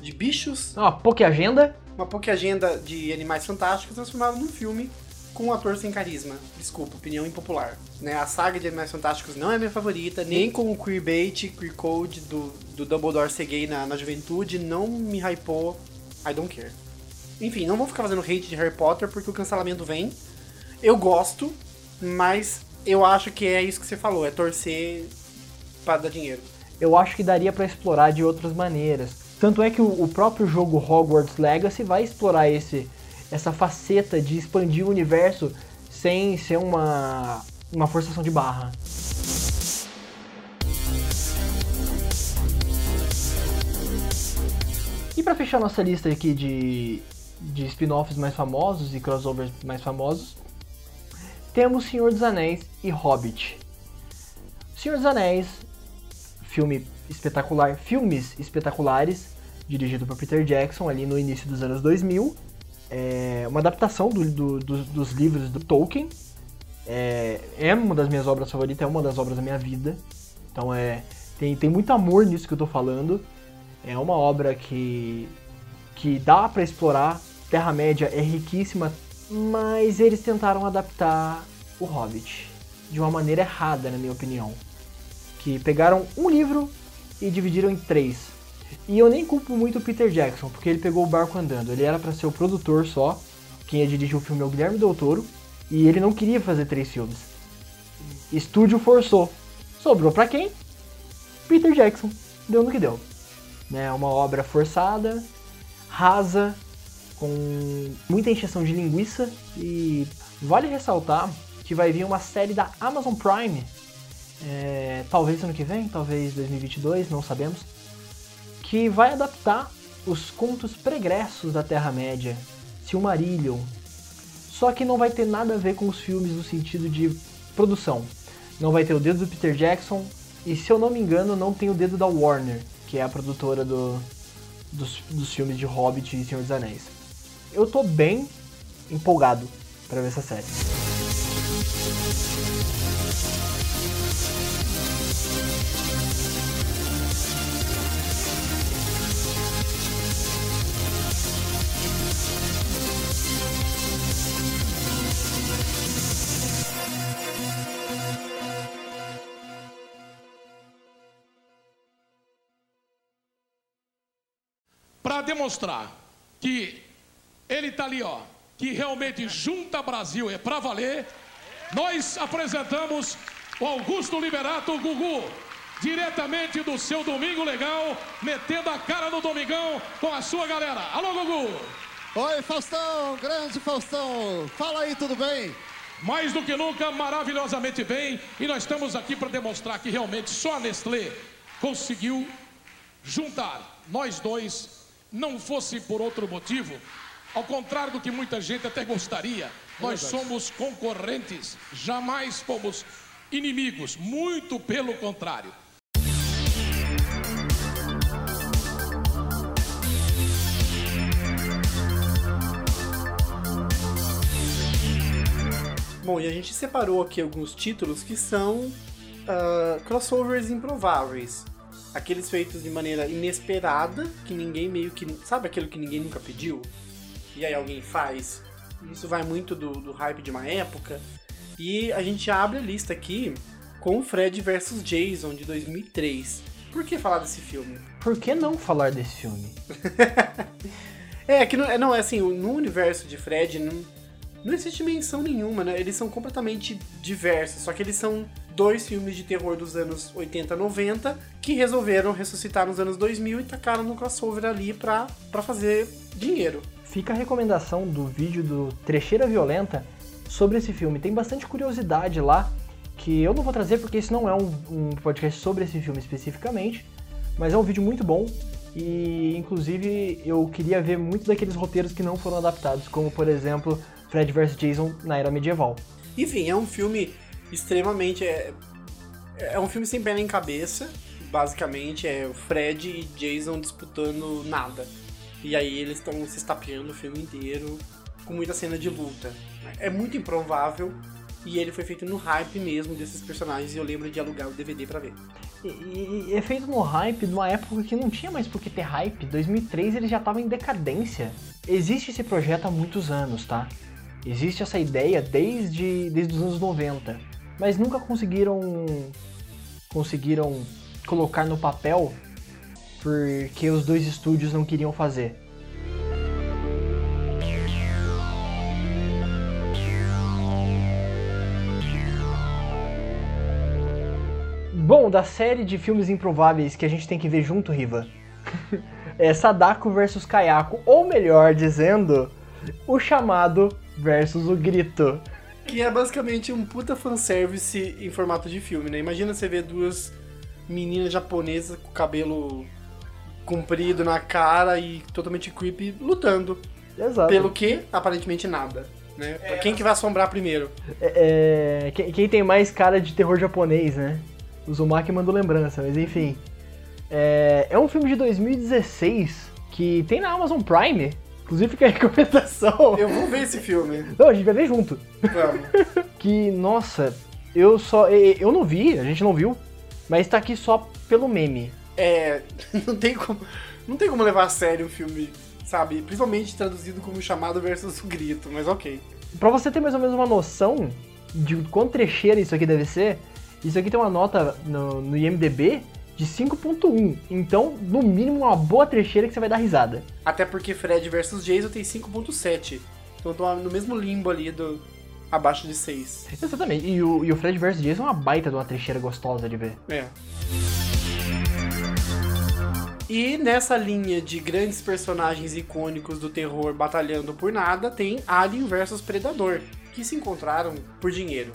de bichos, Uma Poké-agenda. uma agenda de animais fantásticos, transformaram num filme com um ator sem carisma. Desculpa, opinião impopular. Né? A saga de Animais Fantásticos não é minha favorita, nem com o queerbait, queercode do, do Dumbledore ser gay na, na juventude, não me hypou, I don't care. Enfim, não vou ficar fazendo hate de Harry Potter porque o cancelamento vem. Eu gosto, mas eu acho que é isso que você falou, é torcer pra dar dinheiro. eu acho que daria pra explorar de outras maneiras. Tanto é que o, o próprio jogo Hogwarts Legacy vai explorar esse, essa faceta de expandir o universo sem ser uma, uma forçação de barra. E pra fechar nossa lista aqui de, de spin-offs mais famosos e crossovers mais famosos, temos Senhor dos Anéis e Hobbit. Senhor dos Anéis filme espetacular, filmes espetaculares, dirigido por Peter Jackson ali no início dos anos 2000. É uma adaptação do- do- dos- livros do Tolkien. É, é uma das minhas obras favoritas, é uma das obras da minha vida. Então é tem, tem muito amor nisso que eu tô falando. É uma obra que, que dá pra explorar. Terra-média é riquíssima, mas eles tentaram adaptar o Hobbit de uma maneira errada, na minha opinião que pegaram um livro e dividiram em três. E eu nem culpo muito o Peter Jackson, porque ele pegou o barco andando. Ele era pra ser o produtor só, quem ia dirigir o filme é o Guilherme Del Toro, e ele não queria fazer três filmes. Estúdio forçou. Sobrou pra quem? Peter Jackson. Deu no que deu. Né, uma obra forçada, rasa, com muita encheção de linguiça e vale ressaltar que vai vir uma série da Amazon Prime é, talvez ano que vem, talvez 2022, não sabemos, que vai adaptar os contos pregressos da Terra-média, Silmarillion. Só que não vai ter nada a ver com os filmes no sentido de produção. Não vai ter o dedo do Peter Jackson e, se eu não me engano, não tem o dedo da Warner, que é a produtora do- dos, dos filmes de Hobbit e Senhor dos Anéis. Eu tô bem empolgado para ver essa série. Para demonstrar que ele tá ali, ó, que realmente junta Brasil é para valer, nós apresentamos o Augusto Liberato Gugu, diretamente do seu Domingo Legal, metendo a cara no Domingão com a sua galera. Alô, Gugu! Oi, Faustão, grande Faustão. Fala aí, tudo bem? Mais do que nunca, maravilhosamente bem, e nós estamos aqui para demonstrar que realmente só a Nestlé conseguiu juntar nós dois, não fosse por outro motivo, ao contrário do que muita gente até gostaria, nós somos concorrentes, jamais fomos inimigos, muito pelo contrário. Bom, e a gente separou aqui alguns títulos que são uh, crossovers improváveis. Aqueles feitos de maneira inesperada, que ninguém meio que. Sabe aquilo que ninguém nunca pediu? E aí alguém faz. Isso vai muito do, do hype de uma época. E a gente abre a lista aqui com Fred vs Jason de 2003. Por que falar desse filme? Por que não falar desse filme? é, que não, não é assim, no universo de Fred não, não existe menção nenhuma, né? Eles são completamente diversos, só que eles são dois filmes de terror dos anos 80, 90 que resolveram ressuscitar nos anos 2000 e tacaram no crossover ali pra, pra fazer dinheiro. Fica a recomendação do vídeo do Trecheira Violenta sobre esse filme. Tem bastante curiosidade lá que eu não vou trazer porque isso não é um, um podcast sobre esse filme especificamente, mas é um vídeo muito bom e inclusive eu queria ver muito daqueles roteiros que não foram adaptados, como por exemplo Fred vs Jason na era medieval. Enfim, é um filme extremamente é, é um filme sem pé nem cabeça, basicamente é o Fred e Jason disputando nada. E aí eles estão se estapeando o filme inteiro com muita cena de luta. É muito improvável e ele foi feito no hype mesmo desses personagens e eu lembro de alugar o DVD para ver. E, e, é feito no hype numa época que não tinha mais por que ter hype. 2003 ele já tava em decadência. Existe esse projeto há muitos anos, tá? Existe essa ideia desde, desde os anos 90, mas nunca conseguiram conseguiram colocar no papel porque os dois estúdios não queriam fazer. Bom, da série de filmes improváveis que a gente tem que ver junto, Riva, é Sadako versus Kayako, ou melhor dizendo, o chamado versus o grito. Que é basicamente um puta fanservice em formato de filme, né? Imagina você ver duas meninas japonesas com cabelo comprido na cara e totalmente creepy lutando. Exato. Pelo que? Aparentemente nada. Né? É, quem que vai assombrar primeiro? É, é, quem, quem tem mais cara de terror japonês, né? O Zumaki mandou lembrança, mas enfim. É, é um filme de 2016 que tem na Amazon Prime. Inclusive fica a recomendação. Eu vou ver esse filme. Não, a gente vai ver junto. Vamos. que, nossa, eu só. Eu não vi, a gente não viu, mas tá aqui só pelo meme. É. Não tem como. Não tem como levar a sério o filme, sabe? Principalmente traduzido como chamado versus o grito, mas ok. Pra você ter mais ou menos uma noção de quão trecheira isso aqui deve ser, isso aqui tem uma nota no, no IMDB de 5.1. Então, no mínimo, uma boa trecheira que você vai dar risada. Até porque Fred vs Jason tem 5.7. Então tô no mesmo limbo ali do abaixo de 6. Exatamente. E o, e o Fred vs Jason é uma baita de uma trecheira gostosa de ver. É. E nessa linha de grandes personagens icônicos do terror batalhando por nada, tem Alien vs Predador, que se encontraram por dinheiro.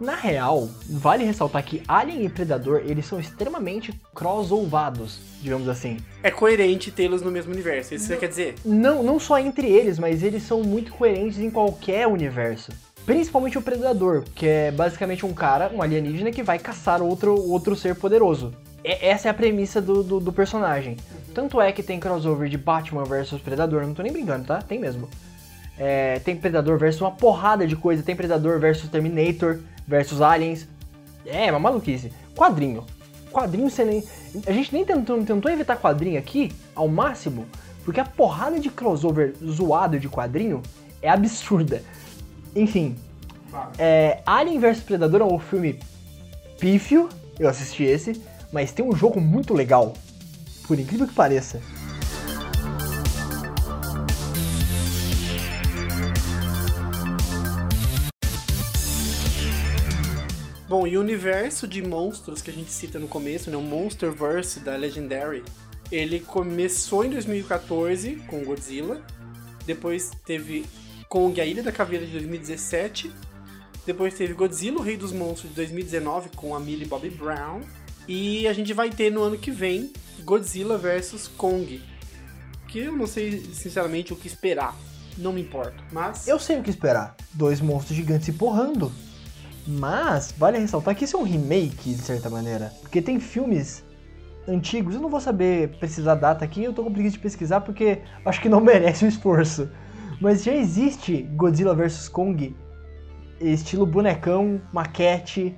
Na real, vale ressaltar que Alien e Predador, eles são extremamente crossovados, digamos assim. É coerente tê-los no mesmo universo, isso não, você quer dizer? Não, não só entre eles, mas eles são muito coerentes em qualquer universo. Principalmente o Predador, que é basicamente um cara, um alienígena que vai caçar outro, outro ser poderoso. E, essa é a premissa do, do, do personagem. Uhum. Tanto é que tem crossover de Batman versus Predador, não tô nem brincando, tá? Tem mesmo. É, tem Predador versus uma porrada de coisa, tem Predador versus Terminator, versus aliens. É, uma maluquice. Quadrinho. Quadrinho você nem. A gente nem tentou, tentou evitar quadrinho aqui ao máximo, porque a porrada de crossover zoado de quadrinho é absurda. Enfim. É, Alien vs Predador é um filme pífio, eu assisti esse, mas tem um jogo muito legal. Por incrível que pareça. E o universo de monstros que a gente cita no começo, né, o Monsterverse da Legendary, ele começou em 2014 com Godzilla, depois teve Kong, a Ilha da Caveira de 2017, depois teve Godzilla, o Rei dos Monstros de 2019 com a Millie Bobby Brown, e a gente vai ter no ano que vem Godzilla vs Kong, que eu não sei sinceramente o que esperar, não me importo, mas... Eu sei o que esperar, dois monstros gigantes se porrando. Mas vale ressaltar que isso é um remake, de certa maneira. Porque tem filmes antigos, eu não vou saber precisar a data aqui, eu tô com preguiça de pesquisar porque acho que não merece o esforço. Mas já existe Godzilla vs Kong estilo bonecão, maquete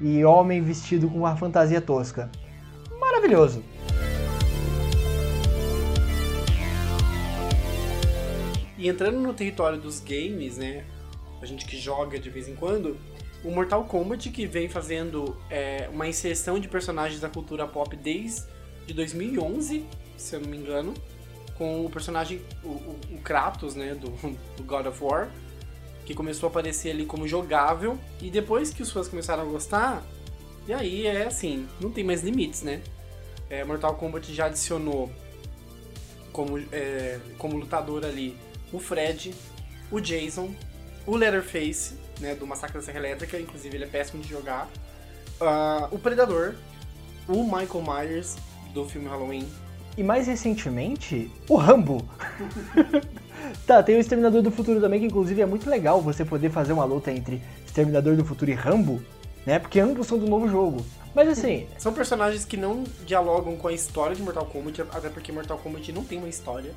e homem vestido com uma fantasia tosca. Maravilhoso. E entrando no território dos games, né? A gente que joga de vez em quando, o Mortal Kombat que vem fazendo é, uma inserção de personagens da cultura pop desde 2011, se eu não me engano, com o personagem, o, o Kratos, né, do, do, God of War, que começou a aparecer ali como jogável, e depois que os fãs começaram a gostar, e aí é assim, não tem mais limites, né? É, Mortal Kombat já adicionou como, é, como lutador ali o Fred, o Jason, o Leatherface, né, do Massacre da Serra Elétrica, inclusive ele é péssimo de jogar, uh, o Predador, o Michael Myers, do filme Halloween. E mais recentemente, o Rambo. tá, tem o Exterminador do Futuro também, que inclusive é muito legal você poder fazer uma luta entre Exterminador do Futuro e Rambo, né? Porque ambos são do novo jogo. Mas assim. São personagens que não dialogam com a história de Mortal Kombat, até porque Mortal Kombat não tem uma história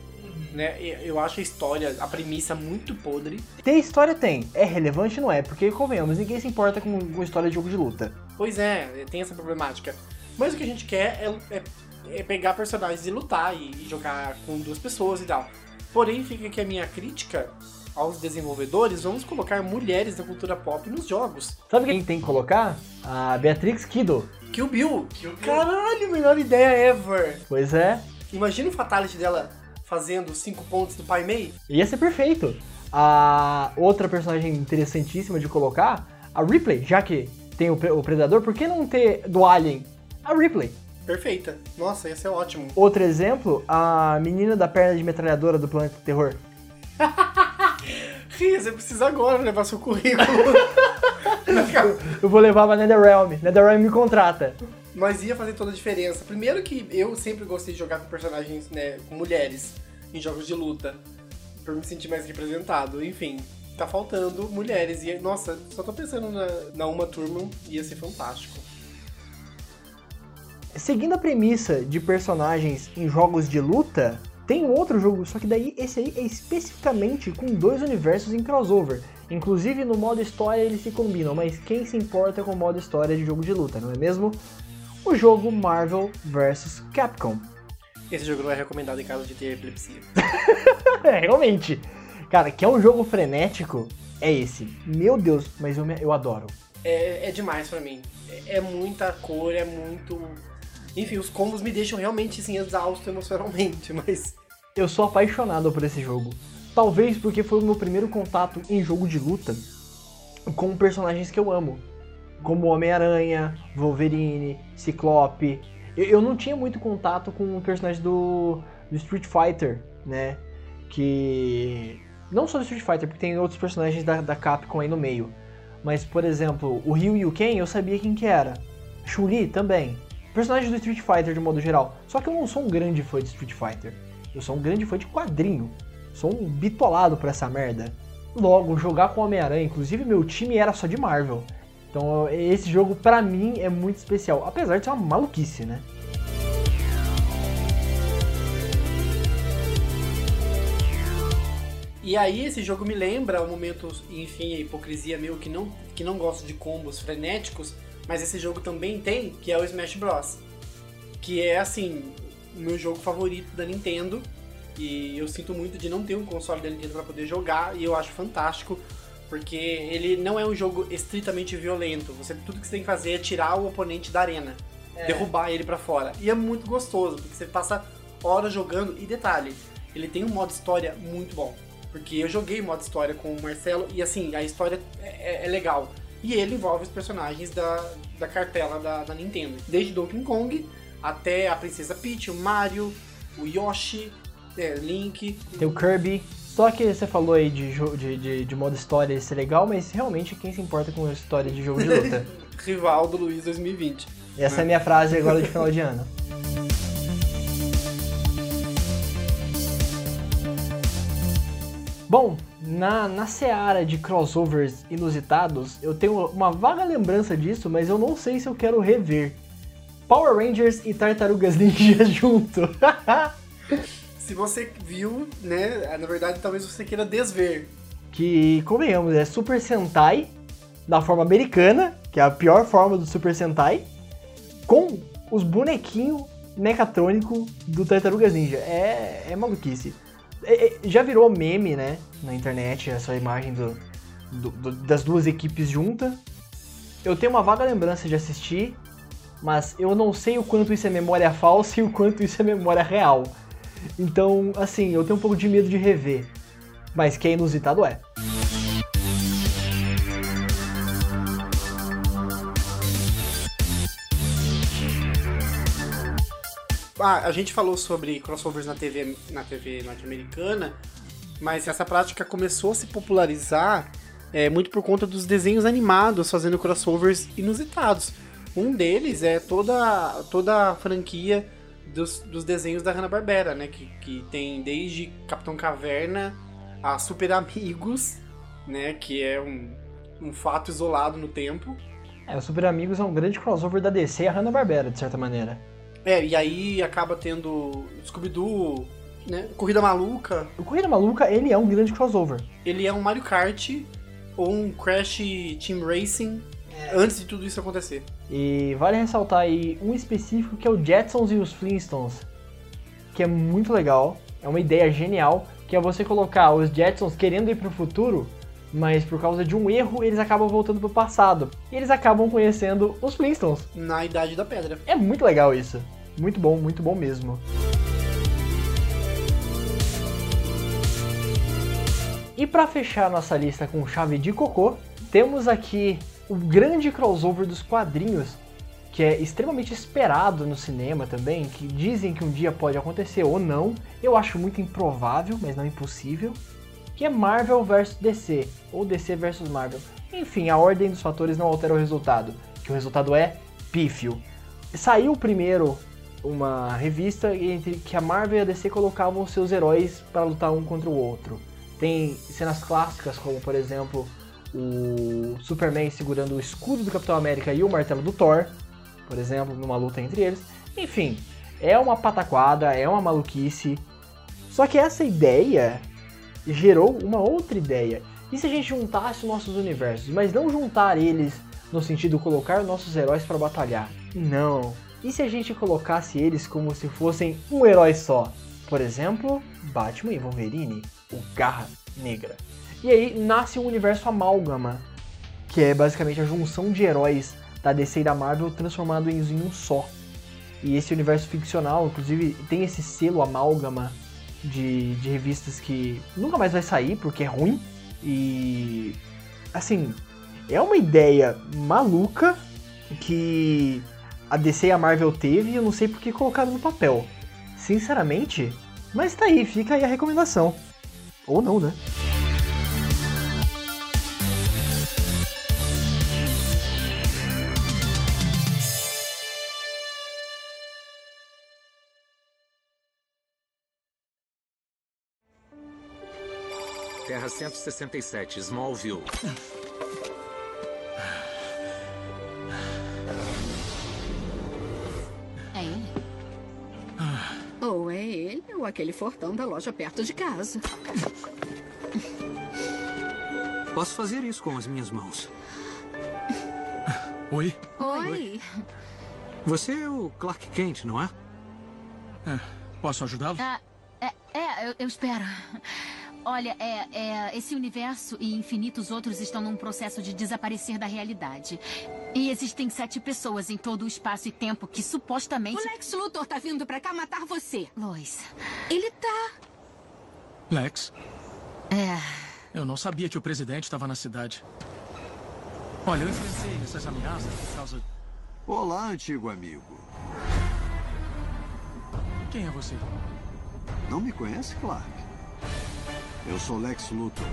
né? Eu acho a história, a premissa muito podre. Ter história tem. É relevante, não é? Porque, convenhamos, ninguém se importa com, com história de jogo de luta. Pois é, tem essa problemática. Mas o que a gente quer é, é, é pegar personagens e lutar e, e jogar com duas pessoas e tal. Porém, fica aqui a minha crítica aos desenvolvedores, vamos colocar mulheres da cultura pop nos jogos. Sabe quem tem que colocar? A Beatrix Kido. Kill Bill. Kill Bill. Caralho, melhor ideia ever. Pois é. Imagina o fatality dela fazendo cinco pontos do Pai Mei. Ia ser perfeito. A outra personagem interessantíssima de colocar, a Ripley, já que tem o, o Predador, por que não ter do Alien a Ripley? Perfeita. Nossa, ia ser ótimo. Outro exemplo, a menina da perna de metralhadora do Planeta Terror. Ria, você precisa agora levar seu currículo. eu vou levar pra NetherRealm. NetherRealm me contrata mas ia fazer toda a diferença. Primeiro que eu sempre gostei de jogar com personagens, né, com mulheres em jogos de luta, por me sentir mais representado. Enfim, tá faltando mulheres. E, nossa, só tô pensando na, na Uma Turma, ia ser fantástico. Seguindo a premissa de personagens em jogos de luta, tem um outro jogo, só que daí esse aí é especificamente com dois universos em crossover. Inclusive no modo história eles se combinam, mas quem se importa com o modo história de jogo de luta, não é mesmo? O jogo Marvel vs Capcom. Esse jogo não é recomendado em caso de ter epilepsia. é, realmente. Cara, que é um jogo frenético, é esse. Meu Deus, mas eu, eu adoro. É, é demais para mim. É, é, muita cor, é muito. Enfim, os combos me deixam realmente assim, exausto emocionalmente, mas. Eu sou apaixonado por esse jogo. Talvez porque foi o meu primeiro contato em jogo de luta com personagens que eu amo como Homem-Aranha, Wolverine, Ciclope. Eu, eu, não tinha muito contato com o personagem do, do Street Fighter, né? Que. Não só do Street Fighter, porque tem outros personagens da, da Capcom aí no meio. Mas, por exemplo, o Ryu e o Ken eu sabia quem que era. Chun-Li também. Personagens do Street Fighter de modo geral. Só que eu não sou um grande fã de Street Fighter. Eu sou um grande fã de quadrinho. Sou um bitolado por essa merda. Logo, jogar com Homem-Aranha, inclusive meu time era só de Marvel. Então esse jogo para mim é muito especial, apesar de ser uma maluquice, né? E aí esse jogo me lembra o momento, enfim, a hipocrisia meu que não que não gosto de combos frenéticos, mas esse jogo também tem, que é o Smash Bros. Que é assim, o meu jogo favorito da Nintendo. E eu sinto muito de não ter um console da Nintendo para poder jogar, e eu acho fantástico porque ele não é um jogo estritamente violento. Você tudo que você tem que fazer é tirar o oponente da arena, é. derrubar ele para fora. E é muito gostoso, porque você passa horas jogando e detalhe, ele tem um modo história muito bom. Porque eu joguei modo história com o Marcelo e assim, a história é, é, é legal. E ele envolve os personagens da, da cartela da, da Nintendo. Desde Donkey Kong até a Princesa Peach, o Mario, o Yoshi, é, Link. Tem o Kirby. Só que você falou aí de, de, de, de modo história ser legal, mas realmente quem se importa com história de jogo de luta? Rival do Luiz 2020. Essa né? é a minha frase agora de final de ano. Bom, na, na seara de crossovers inusitados, eu tenho uma vaga lembrança disso, mas eu não sei se eu quero rever. Power Rangers e Tartarugas Ninja junto. se você viu, né, na verdade talvez você queira desver. Que, convenhamos, é Super Sentai da forma americana, que é a pior forma do Super Sentai, com os bonequinhos mecatrônico do Tartarugas Ninja. É, é maluquice. É, é, já virou meme, né, na internet, essa imagem do, do, do, das duas equipes juntas. Eu tenho uma vaga lembrança de assistir, mas eu não sei o quanto isso é memória falsa e o quanto isso é memória real. Então, assim, eu tenho um pouco de medo de rever. Mas que é inusitado é. Ah, a gente falou sobre crossovers na TV, na TV norte-americana, mas essa prática começou a se popularizar é, muito por conta dos desenhos animados fazendo crossovers inusitados. Um deles é toda, toda a franquia dos, dos desenhos da Hanna-Barbera, né? Que, que tem desde Capitão Caverna a Super Amigos, né? Que é um, um fato isolado no tempo. É, o Super Amigos é um grande crossover da DC e a Hanna-Barbera, de certa maneira. É, e aí acaba tendo Scooby-Doo, né? Corrida Maluca. O Corrida Maluca, ele é um grande crossover. Ele é um Mario Kart ou um Crash Team Racing é. antes de tudo isso acontecer. E vale ressaltar aí um específico que é o Jetsons e os Flintstones, que é muito legal, é uma ideia genial, que é você colocar os Jetsons querendo ir pro futuro, mas por causa de um erro eles acabam voltando pro passado. E eles acabam conhecendo os Flintstones. Na Idade da Pedra. É muito legal isso. Muito bom, muito bom mesmo. E para fechar nossa lista com chave de cocô, temos aqui o grande crossover dos quadrinhos, que é extremamente esperado no cinema também, que dizem que um dia pode acontecer ou não. Eu acho muito improvável, mas não impossível. Que é Marvel vs DC, ou DC vs Marvel. Enfim, a ordem dos fatores não altera o resultado, que o resultado é pífio. Saiu primeiro uma revista entre que a Marvel e a DC colocavam seus heróis para lutar um contra o outro. Tem cenas clássicas, como por exemplo o Superman segurando o escudo do Capitão América e o martelo do Thor, por exemplo, numa luta entre eles. Enfim, é uma pataquada, é uma maluquice. Só que essa ideia gerou uma outra ideia. E se a gente juntasse nossos universos, mas não juntar eles no sentido de colocar nossos heróis para batalhar? Não. E se a gente colocasse eles como se fossem um herói só? Por exemplo, Batman e Wolverine o Garra Negra. E aí nasce um universo amálgama, que é basicamente a junção de heróis da DC e da Marvel transformado em um só. E esse universo ficcional, inclusive, tem esse selo amálgama de, de revistas que nunca mais vai sair porque é ruim. E. Assim, é uma ideia maluca que a DC e a Marvel teve e eu não sei por que colocaram no papel. Sinceramente, mas tá aí, fica aí a recomendação. Ou não, né? 167, Smallville. É ele? Ou é ele, ou aquele fortão da loja perto de casa. Posso fazer isso com as minhas mãos. Oi? Oi. Você é o Clark Kent, não é? é posso ajudá-lo? Ah, é, é eu, eu espero. Olha, é, é, esse universo e infinitos outros estão num processo de desaparecer da realidade. E existem sete pessoas em todo o espaço e tempo que supostamente. O Lex Luthor tá vindo pra cá matar você. Lois. Ele tá. Lex? É. Eu não sabia que o presidente estava na cidade. Olha, eu enfrentei essas ameaças por causa. Olá, antigo amigo. Quem é você? Não me conhece, Clark? Eu sou Lex Luthor.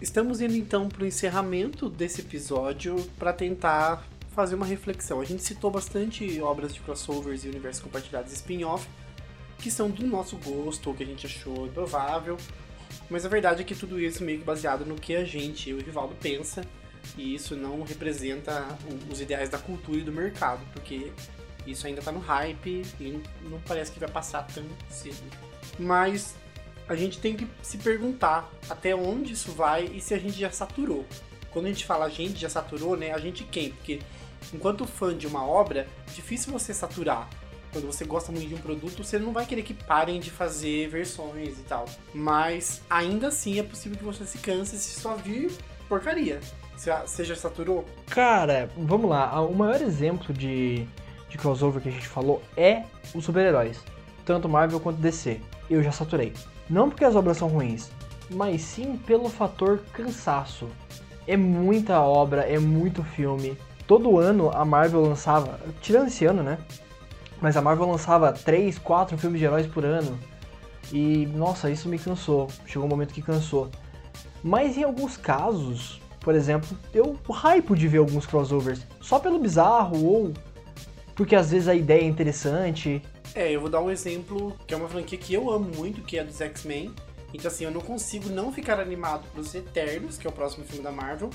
Estamos indo então para o encerramento desse episódio para tentar fazer uma reflexão. A gente citou bastante obras de crossovers e universos compartilhados spin-off, que são do nosso gosto, ou que a gente achou improvável. Mas a verdade é que tudo isso meio que baseado no que a gente, eu e o Rivaldo, pensa. E isso não representa os ideais da cultura e do mercado, porque isso ainda tá no hype e não parece que vai passar tão cedo. Mas a gente tem que se perguntar até onde isso vai e se a gente já saturou. Quando a gente fala a gente já saturou, né? A gente quem? Porque enquanto fã de uma obra, difícil você saturar. Quando você gosta muito de um produto, você não vai querer que parem de fazer versões e tal. Mas ainda assim é possível que você se canse se só vir porcaria. Você já saturou? Cara, vamos lá. O maior exemplo de, de crossover que a gente falou é os super-heróis. Tanto Marvel quanto DC. Eu já saturei. Não porque as obras são ruins, mas sim pelo fator cansaço. É muita obra, é muito filme. Todo ano a Marvel lançava, tirando esse ano, né? Mas a Marvel lançava 3, 4 filmes de heróis por ano. E nossa, isso me cansou. Chegou um momento que cansou. Mas em alguns casos, por exemplo, eu hypo de ver alguns crossovers só pelo bizarro ou porque às vezes a ideia é interessante. É, eu vou dar um exemplo que é uma franquia que eu amo muito, que é dos X-Men. Então assim, eu não consigo não ficar animado pros Eternos, que é o próximo filme da Marvel,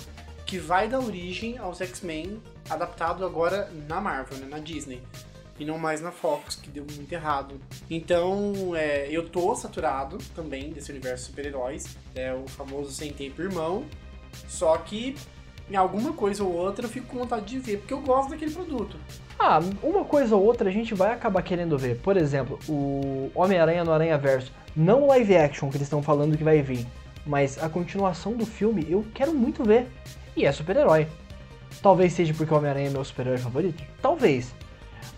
que vai dar origem aos X-Men adaptado agora na Marvel, né, na Disney e não mais na Fox, que deu muito errado. Então, é, eu tô saturado também desse universo de super-heróis, é o famoso sem tempo irmão, só que em alguma coisa ou outra eu fico com vontade de ver, porque eu gosto daquele produto. Ah, uma coisa ou outra a gente vai acabar querendo ver. Por exemplo, o Homem-Aranha no Aranha Verso. Não o live action que eles estão falando que vai vir, mas a continuação do filme eu quero muito ver. E é super-herói. Talvez seja porque o Homem-Aranha é meu super-herói favorito? Talvez.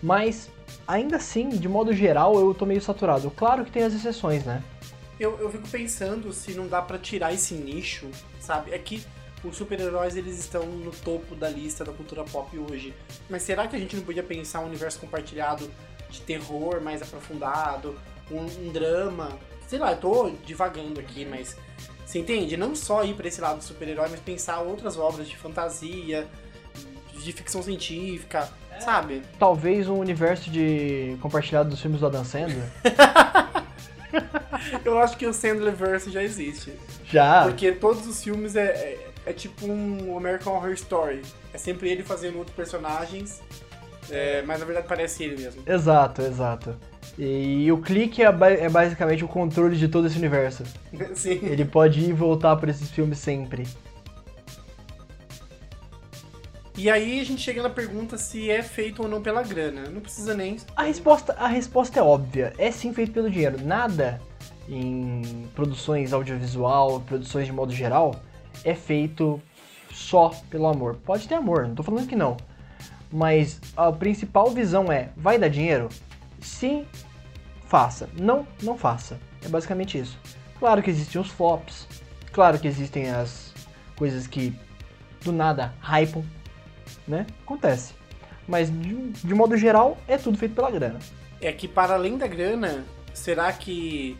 Mas, ainda assim, de modo geral, eu tô meio saturado. Claro que tem as exceções, né? Eu, eu fico pensando se não dá para tirar esse nicho, sabe? É que os super-heróis eles estão no topo da lista da cultura pop hoje. Mas será que a gente não podia pensar um universo compartilhado de terror mais aprofundado, um, um drama? Sei lá, eu tô divagando aqui, mas você entende? Não só ir para esse lado do super-herói, mas pensar outras obras de fantasia, de ficção científica, sabe? Talvez um universo de compartilhado dos filmes do Adam Sandler. Eu acho que o Sandlerverse já existe. Já. Porque todos os filmes é, é, é, tipo um American Horror Story. É sempre ele fazendo outros personagens, é, mas na verdade parece ele mesmo. Exato, exato. E o clique é, é basicamente o controle de todo esse universo. Sim. Ele pode ir e voltar por esses filmes sempre. E aí a gente chega na pergunta se é feito ou não pela grana. Não precisa nem. A resposta, a resposta é óbvia. É sim feito pelo dinheiro. Nada em produções audiovisual, produções de modo geral, é feito só pelo amor. Pode ter amor, não tô falando que não. Mas a principal visão é: vai dar dinheiro? Sim, faça. Não, não faça. É basicamente isso. Claro que existem os flops. Claro que existem as coisas que do nada hypam né? Acontece. Mas de, de modo geral, é tudo feito pela grana. É que para além da grana, será que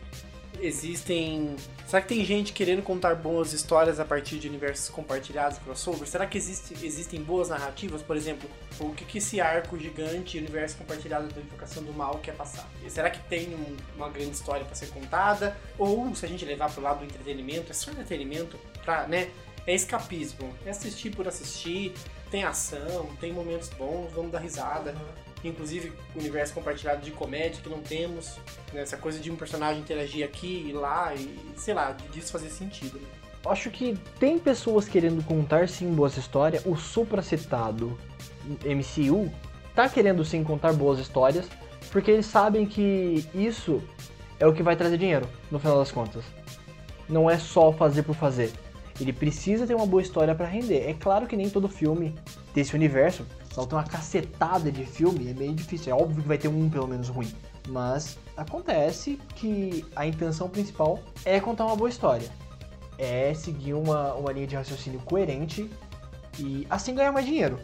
existem. Será que tem gente querendo contar boas histórias a partir de universos compartilhados crossover? Será que existe, existem boas narrativas? Por exemplo, o que, que esse arco gigante, universo compartilhado da Invocação do Mal quer passar? Será que tem um, uma grande história para ser contada? Ou se a gente levar pro lado do entretenimento, é só entretenimento pra, né? É escapismo. É assistir por assistir, tem ação, tem momentos bons, vamos dar risada. Inclusive, universo compartilhado de comédia que não temos. Né? Essa coisa de um personagem interagir aqui e lá, e sei lá, disso fazer sentido. Né? Acho que tem pessoas querendo contar sim boas histórias. O supracitado MCU tá querendo sim contar boas histórias, porque eles sabem que isso é o que vai trazer dinheiro, no final das contas. Não é só fazer por fazer. Ele precisa ter uma boa história para render. É claro que nem todo filme desse universo, tem uma cacetada de filme, é meio difícil. É óbvio que vai ter um pelo menos ruim. Mas acontece que a intenção principal é contar uma boa história. É seguir uma, uma linha de raciocínio coerente e assim ganhar mais dinheiro.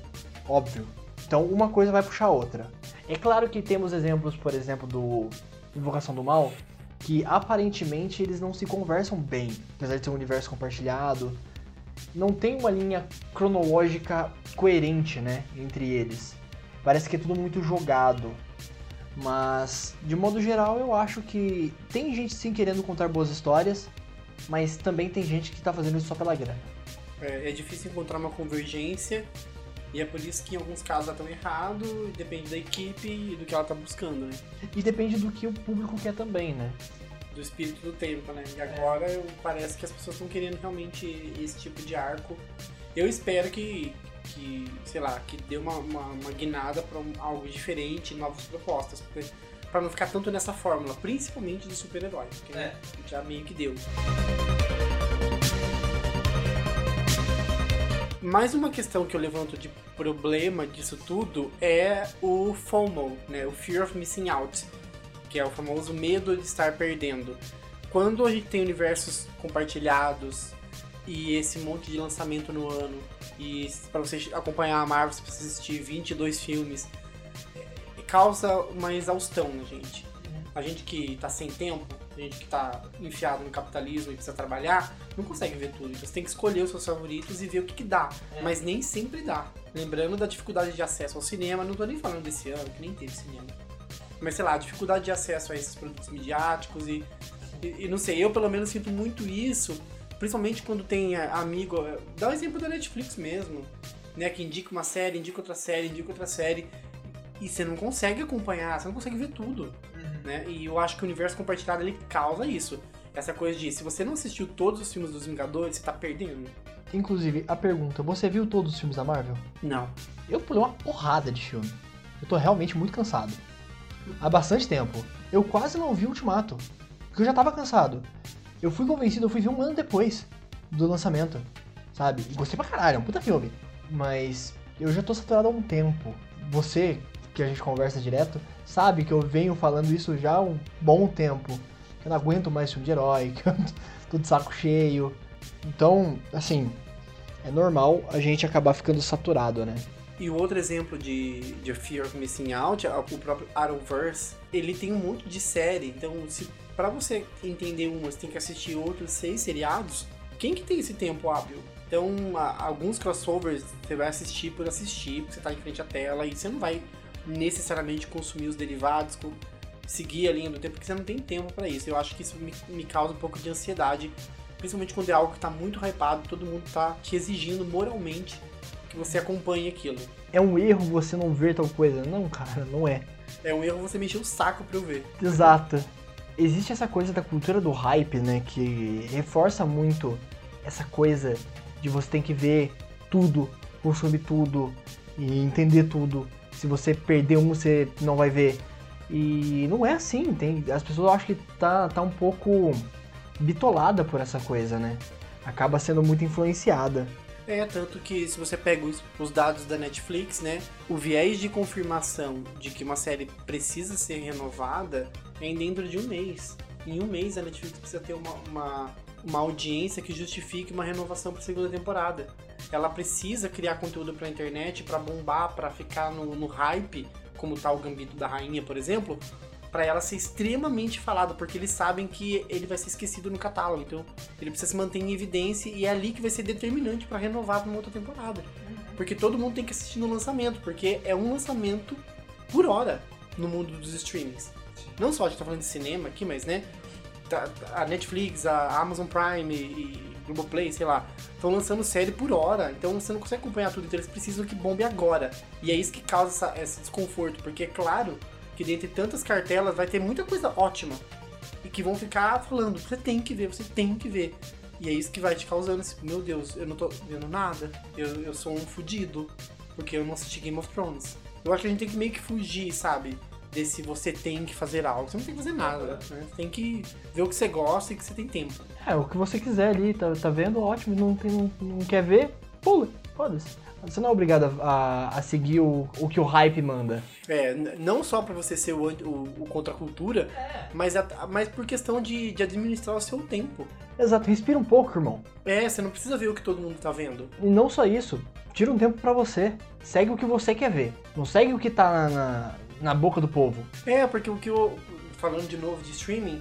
Óbvio. Então uma coisa vai puxar a outra. É claro que temos exemplos, por exemplo, do Invocação do Mal, que aparentemente eles não se conversam bem, apesar de ser um universo compartilhado. Não tem uma linha cronológica coerente, né, entre eles. Parece que é tudo muito jogado. Mas, de modo geral, eu acho que tem gente sim querendo contar boas histórias, mas também tem gente que tá fazendo isso só pela grana. É, é difícil encontrar uma convergência e é por isso que em alguns casos ela tá errado, e depende da equipe e do que ela tá buscando, né? E depende do que o público quer também, né? Do espírito do tempo, né? E agora eu, parece que as pessoas estão querendo realmente esse tipo de arco. Eu espero que, que sei lá, que dê uma, uma, uma guinada pra um- algo diferente, novas propostas. Porque, pra não ficar tanto nessa fórmula, principalmente de super-herói, porque É. já meio que deu. Mais uma questão que eu levanto de problema disso tudo é o FOMO, né? O Fear of Missing Out, que é o famoso medo de estar perdendo. Quando a gente tem universos compartilhados e esse monte de lançamento no ano, e para você acompanhar a Marvel você precisa assistir 22 filmes, é, causa uma exaustão na gente. A gente que tá sem tempo, gente que tá enfiado no capitalismo e precisa trabalhar, não consegue ver tudo. Então você tem que escolher os seus favoritos e ver o que, que dá. Mas nem sempre dá. Lembrando da dificuldade de acesso ao cinema, não tô nem falando desse ano, que nem teve cinema. Mas sei lá, a dificuldade de acesso a esses produtos midiáticos e, e, e não sei, eu pelo menos sinto muito isso, principalmente quando tem é, amigo. é, Dá o exemplo da Netflix mesmo, né? Que indica uma série, indica outra série, indica outra série. E você não consegue acompanhar, você não consegue ver tudo. Né? E eu acho que o universo compartilhado ele causa isso. Essa coisa de se você não assistiu todos os filmes dos Vingadores, você tá perdendo. Inclusive, a pergunta, você viu todos os filmes da Marvel? Não. Eu pulei uma porrada de filme. Eu tô realmente muito cansado. Há bastante tempo. Eu quase não vi o Ultimato. Porque eu já tava cansado. Eu fui convencido, eu fui ver um ano depois do lançamento. Sabe? E gostei pra caralho, é um puta filme. Mas eu já tô saturado há um tempo. Você, que a gente conversa direto, sabe que eu venho falando isso já há um bom tempo. Que eu não aguento mais filme de herói, que eu tô de saco cheio. Então, assim, é normal a gente acabar ficando saturado, né? E o outro exemplo de, de Fear of Missing Out, o próprio Arrowverse, ele tem um monte de série. Então, se para você entender uma, você tem que assistir outros seis seriados. Quem que tem esse tempo hábil? Então, alguns crossovers você vai assistir por assistir, porque você tá em frente à tela e você não vai necessariamente consumir os derivados, seguir a linha do tempo, porque você não tem tempo para isso. Eu acho que isso me, me causa um pouco de ansiedade, principalmente quando é algo que tá muito hypado, todo mundo tá te exigindo moralmente que você acompanhe aquilo. É um erro você não ver tal coisa. Não, cara, não é. É um erro você mexer o saco pra eu ver. Exato. Existe essa coisa da cultura do hype, né? Que reforça muito essa coisa de você tem que ver tudo, consumir tudo e entender tudo. Se você perder um, você não vai ver. E não é assim, tem, as pessoas acham que tá, tá um pouco bitolada por essa coisa, né? Acaba sendo muito influenciada. É, tanto que se você pega os, os dados da Netflix, né, o viés de confirmação de que uma série precisa ser renovada é dentro de um mês. Em um mês a Netflix precisa ter uma, uma, uma audiência que justifique uma renovação para segunda temporada. Ela precisa criar conteúdo pra internet para bombar, para ficar no, no hype, como tá o Gambito da Rainha, por exemplo, para ela ser extremamente falado, porque eles sabem que ele vai ser esquecido no catálogo. Então, ele precisa se manter em evidência e é ali que vai ser determinante para renovar pra uma outra temporada. Porque todo mundo tem que assistir no lançamento, porque é um lançamento por hora no mundo dos streamings. Não só a gente tá falando de cinema aqui, mas né, a Netflix, a Amazon Prime e Globoplay, sei lá, estão lançando série por hora, então você não consegue acompanhar tudo, então eles precisam que bombe agora. E é isso que causa essa- esse desconforto, porque é claro que dentre tantas cartelas vai ter muita coisa ótima e que vão ficar falando, você tem que ver, você tem que ver. E é isso que vai te causando esse, meu Deus, eu não tô vendo nada, eu, eu sou um fudido, porque eu não assisti Game of Thrones. Eu acho que a gente tem que meio que fugir, sabe? Desse você tem que fazer algo. Você não tem que fazer nada, né? Você tem que ver o que você gosta e que você tem tempo. É, o que você quiser ali, tá, tá vendo? Ótimo, não, tem, não, não quer ver? Pula, foda-se. Você não é obrigado a, a seguir o, o que o hype manda. É, não só pra você ser o, o, o contra a cultura, mas, a- mas por questão de, de administrar o seu tempo. Exato, respira um pouco, irmão. É, você não precisa ver o que todo mundo tá vendo. E não só isso, tira um tempo pra você. Segue o que você quer ver. Não segue o que tá na, na, na boca do povo. É, porque o que eu. Falando de novo de streaming,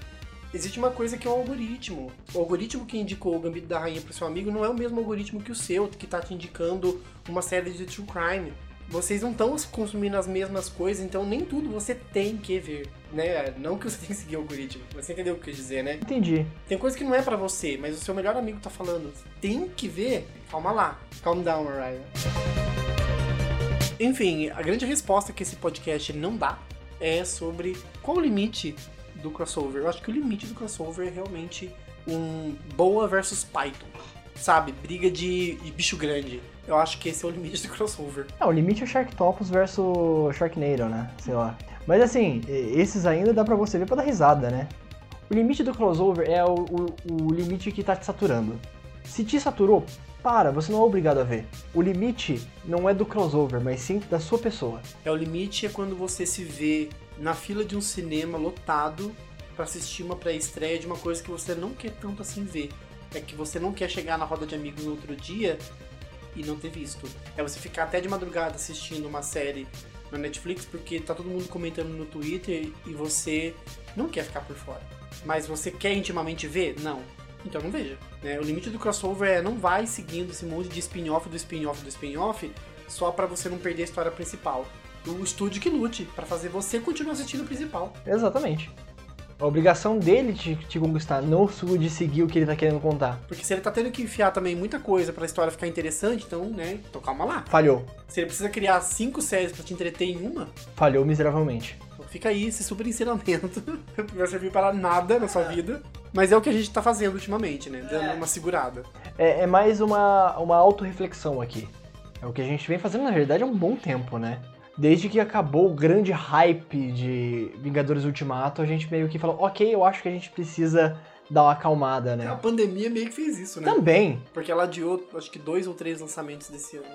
existe uma coisa que é o algoritmo. O algoritmo que indicou o Gambito da Rainha pro seu amigo não é o mesmo algoritmo que o seu, que tá te indicando uma série de true crime. vocês não estão consumindo as mesmas coisas, então nem tudo você tem que ver, né? Não que você tem que seguir o algoritmo, você entendeu o que eu quis dizer, né? Entendi. Tem coisa que não é para você, mas o seu melhor amigo tá falando, tem que ver. Calma lá. Calm down, Mariah. Enfim, a grande resposta que esse podcast não dá é sobre qual o limite do crossover. Eu acho que o limite do crossover é realmente um boa versus Python. Sabe? Briga de, de bicho grande. Eu acho que esse é o limite do crossover. É, o limite é Sharktopus versus Sharknado, né? Sei lá. Mas assim, esses ainda dá pra você ver pra dar risada, né? O limite do crossover é o, o, o limite que tá te saturando. Se te saturou, para, você não é obrigado a ver. O limite não é do crossover, mas sim da sua pessoa. É o limite é quando você se vê na fila de um cinema lotado para assistir uma pré-estreia de uma coisa que você não quer tanto assim ver. É que você não quer chegar na roda de amigos no outro dia e não ter visto. É você ficar até de madrugada assistindo uma série na Netflix porque tá todo mundo comentando no Twitter e você não quer ficar por fora. Mas você quer intimamente ver? Não. Então não veja. Né? O limite do crossover é não vai seguindo esse monte de spin-off do spin-off do spin-off só para você não perder a história principal. O estúdio que lute para fazer você continuar assistindo o principal. Exatamente. A obrigação dele de te conquistar, não sua de seguir o que ele tá querendo contar. Porque se ele tá tendo que enfiar também muita coisa pra história ficar interessante, então, né, então calma lá. Falhou. Se ele precisa criar cinco séries para te entreter em uma, falhou miseravelmente. Então fica aí esse super ensinamento, que vai servir para nada na sua vida. Mas é o que a gente tá fazendo ultimamente, né? Dando uma segurada. É, é mais uma, uma autorreflexão aqui. É o que a gente vem fazendo, na verdade, há um bom tempo, né? Desde que acabou o grande hype de Vingadores Ultimato, a gente meio que falou, ok, eu acho que a gente precisa dar uma acalmada, né? A pandemia meio que fez isso, né? Também. Porque ela adiou, acho que dois ou três lançamentos desse ano.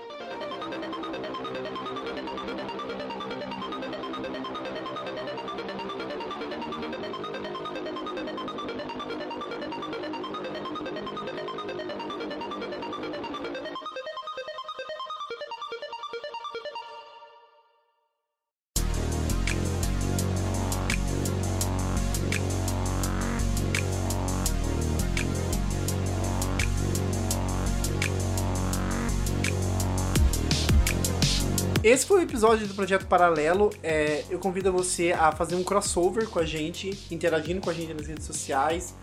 Esse foi o episódio do Projeto Paralelo. É, eu convido você a fazer um crossover com a gente, interagindo com a gente nas redes sociais,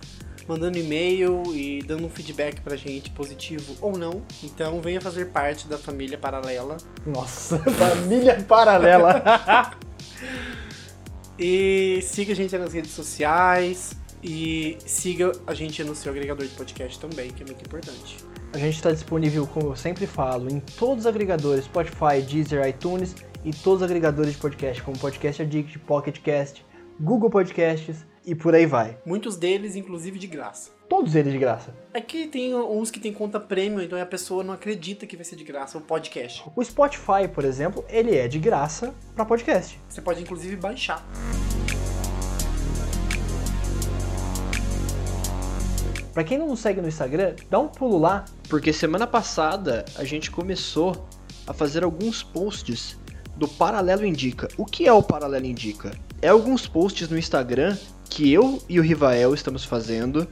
mandando e-mail e dando um feedback pra gente, positivo ou não. Então venha fazer parte da família paralela. Nossa, família paralela! e siga a gente nas redes sociais. E siga a gente no seu agregador de podcast também, que é muito importante. A gente está disponível, como eu sempre falo, em todos os agregadores, Spotify, Deezer, iTunes e todos os agregadores de podcast, como Podcast Addict, Pocket Cast, Google Podcasts e por aí vai. Muitos deles, inclusive, de graça. Todos eles de graça. É que tem uns que tem conta premium, então a pessoa não acredita que vai ser de graça o podcast. O Spotify, por exemplo, ele é de graça para podcast. Você pode inclusive baixar. Para quem não nos segue no Instagram, dá um pulo lá, porque semana passada a gente começou a fazer alguns posts do Paralelo Indica. O que é o Paralelo Indica? É alguns posts no Instagram que eu e o Rivael estamos fazendo,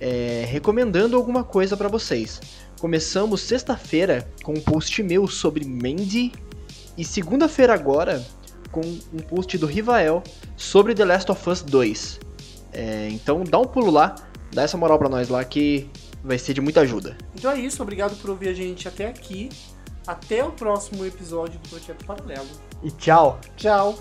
é, recomendando alguma coisa para vocês. Começamos sexta-feira com um post meu sobre Mandy e segunda-feira agora com um post do Rivael sobre The Last of Us 2. É, então dá um pulo lá, dá essa moral para nós lá que vai ser de muita ajuda. Então é isso, obrigado por ouvir a gente até aqui. Até o próximo episódio do Projeto Paralelo. E tchau. Tchau.